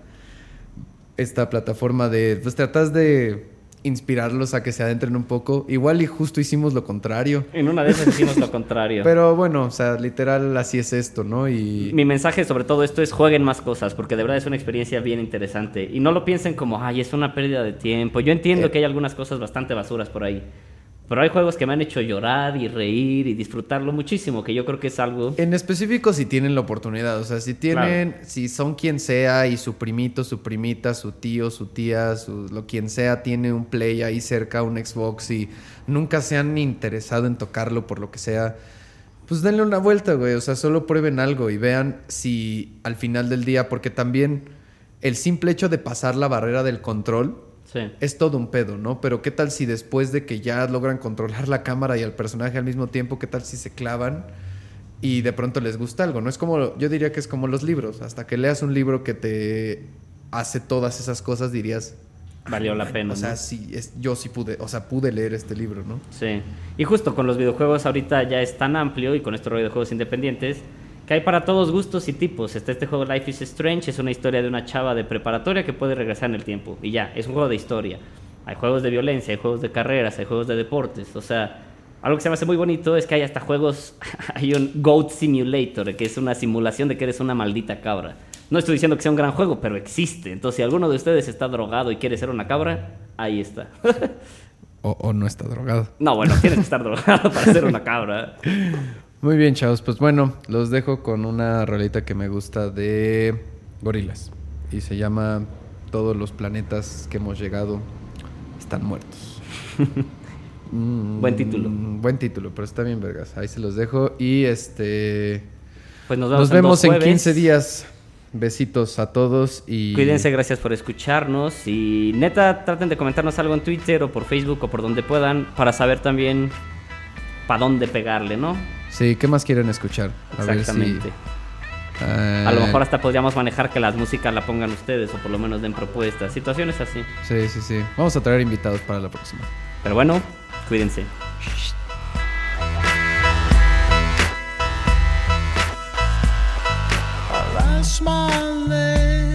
esta plataforma de. Pues tratas de inspirarlos a que se adentren un poco. Igual y justo hicimos lo contrario. en una de esas hicimos lo [LAUGHS] contrario. Pero bueno, o sea, literal así es esto, ¿no? Y. Mi mensaje sobre todo esto es jueguen más cosas, porque de verdad es una experiencia bien interesante. Y no lo piensen como, ay, es una pérdida de tiempo. Yo entiendo Eh. que hay algunas cosas bastante basuras por ahí. Pero hay juegos que me han hecho llorar y reír y disfrutarlo muchísimo, que yo creo que es algo... En específico si tienen la oportunidad, o sea, si tienen, si son quien sea y su primito, su primita, su tío, su tía, su, lo quien sea tiene un play ahí cerca, un Xbox y nunca se han interesado en tocarlo por lo que sea, pues denle una vuelta, güey, o sea, solo prueben algo y vean si al final del día, porque también el simple hecho de pasar la barrera del control Sí. es todo un pedo, ¿no? Pero qué tal si después de que ya logran controlar la cámara y al personaje al mismo tiempo, qué tal si se clavan y de pronto les gusta algo, ¿no? Es como, yo diría que es como los libros, hasta que leas un libro que te hace todas esas cosas dirías, Valió la pena. o sea, ¿no? sí, es, yo sí pude, o sea, pude leer este libro, ¿no? Sí. Y justo con los videojuegos ahorita ya es tan amplio y con estos videojuegos independientes que hay para todos gustos y tipos. Está este juego Life is Strange, es una historia de una chava de preparatoria que puede regresar en el tiempo. Y ya, es un juego de historia. Hay juegos de violencia, hay juegos de carreras, hay juegos de deportes. O sea, algo que se me hace muy bonito es que hay hasta juegos, [LAUGHS] hay un Goat Simulator, que es una simulación de que eres una maldita cabra. No estoy diciendo que sea un gran juego, pero existe. Entonces, si alguno de ustedes está drogado y quiere ser una cabra, ahí está. [LAUGHS] O, o no está drogado. no, bueno, tienes que estar drogado para ser una cabra. [LAUGHS] Muy bien, chavos. Pues bueno, los dejo con una rolita que me gusta de gorilas. Y se llama Todos los planetas que hemos llegado están muertos. [LAUGHS] Mm, Buen título. Buen título, pero está bien, vergas. Ahí se los dejo. Y este. Pues nos vemos, Nos en, vemos dos en jueves. 15 días. Besitos a todos y. Cuídense, gracias por escucharnos. Y neta, traten de comentarnos algo en Twitter o por Facebook o por donde puedan para saber también para dónde pegarle, ¿no? Sí, ¿qué más quieren escuchar? A ver si- Exactamente. Ah, A lo mejor hasta podríamos manejar que las músicas la pongan ustedes o por lo menos den propuestas, situaciones así. Sí, sí, sí. Vamos a traer invitados para la próxima. Pero bueno, cuídense. I lost my life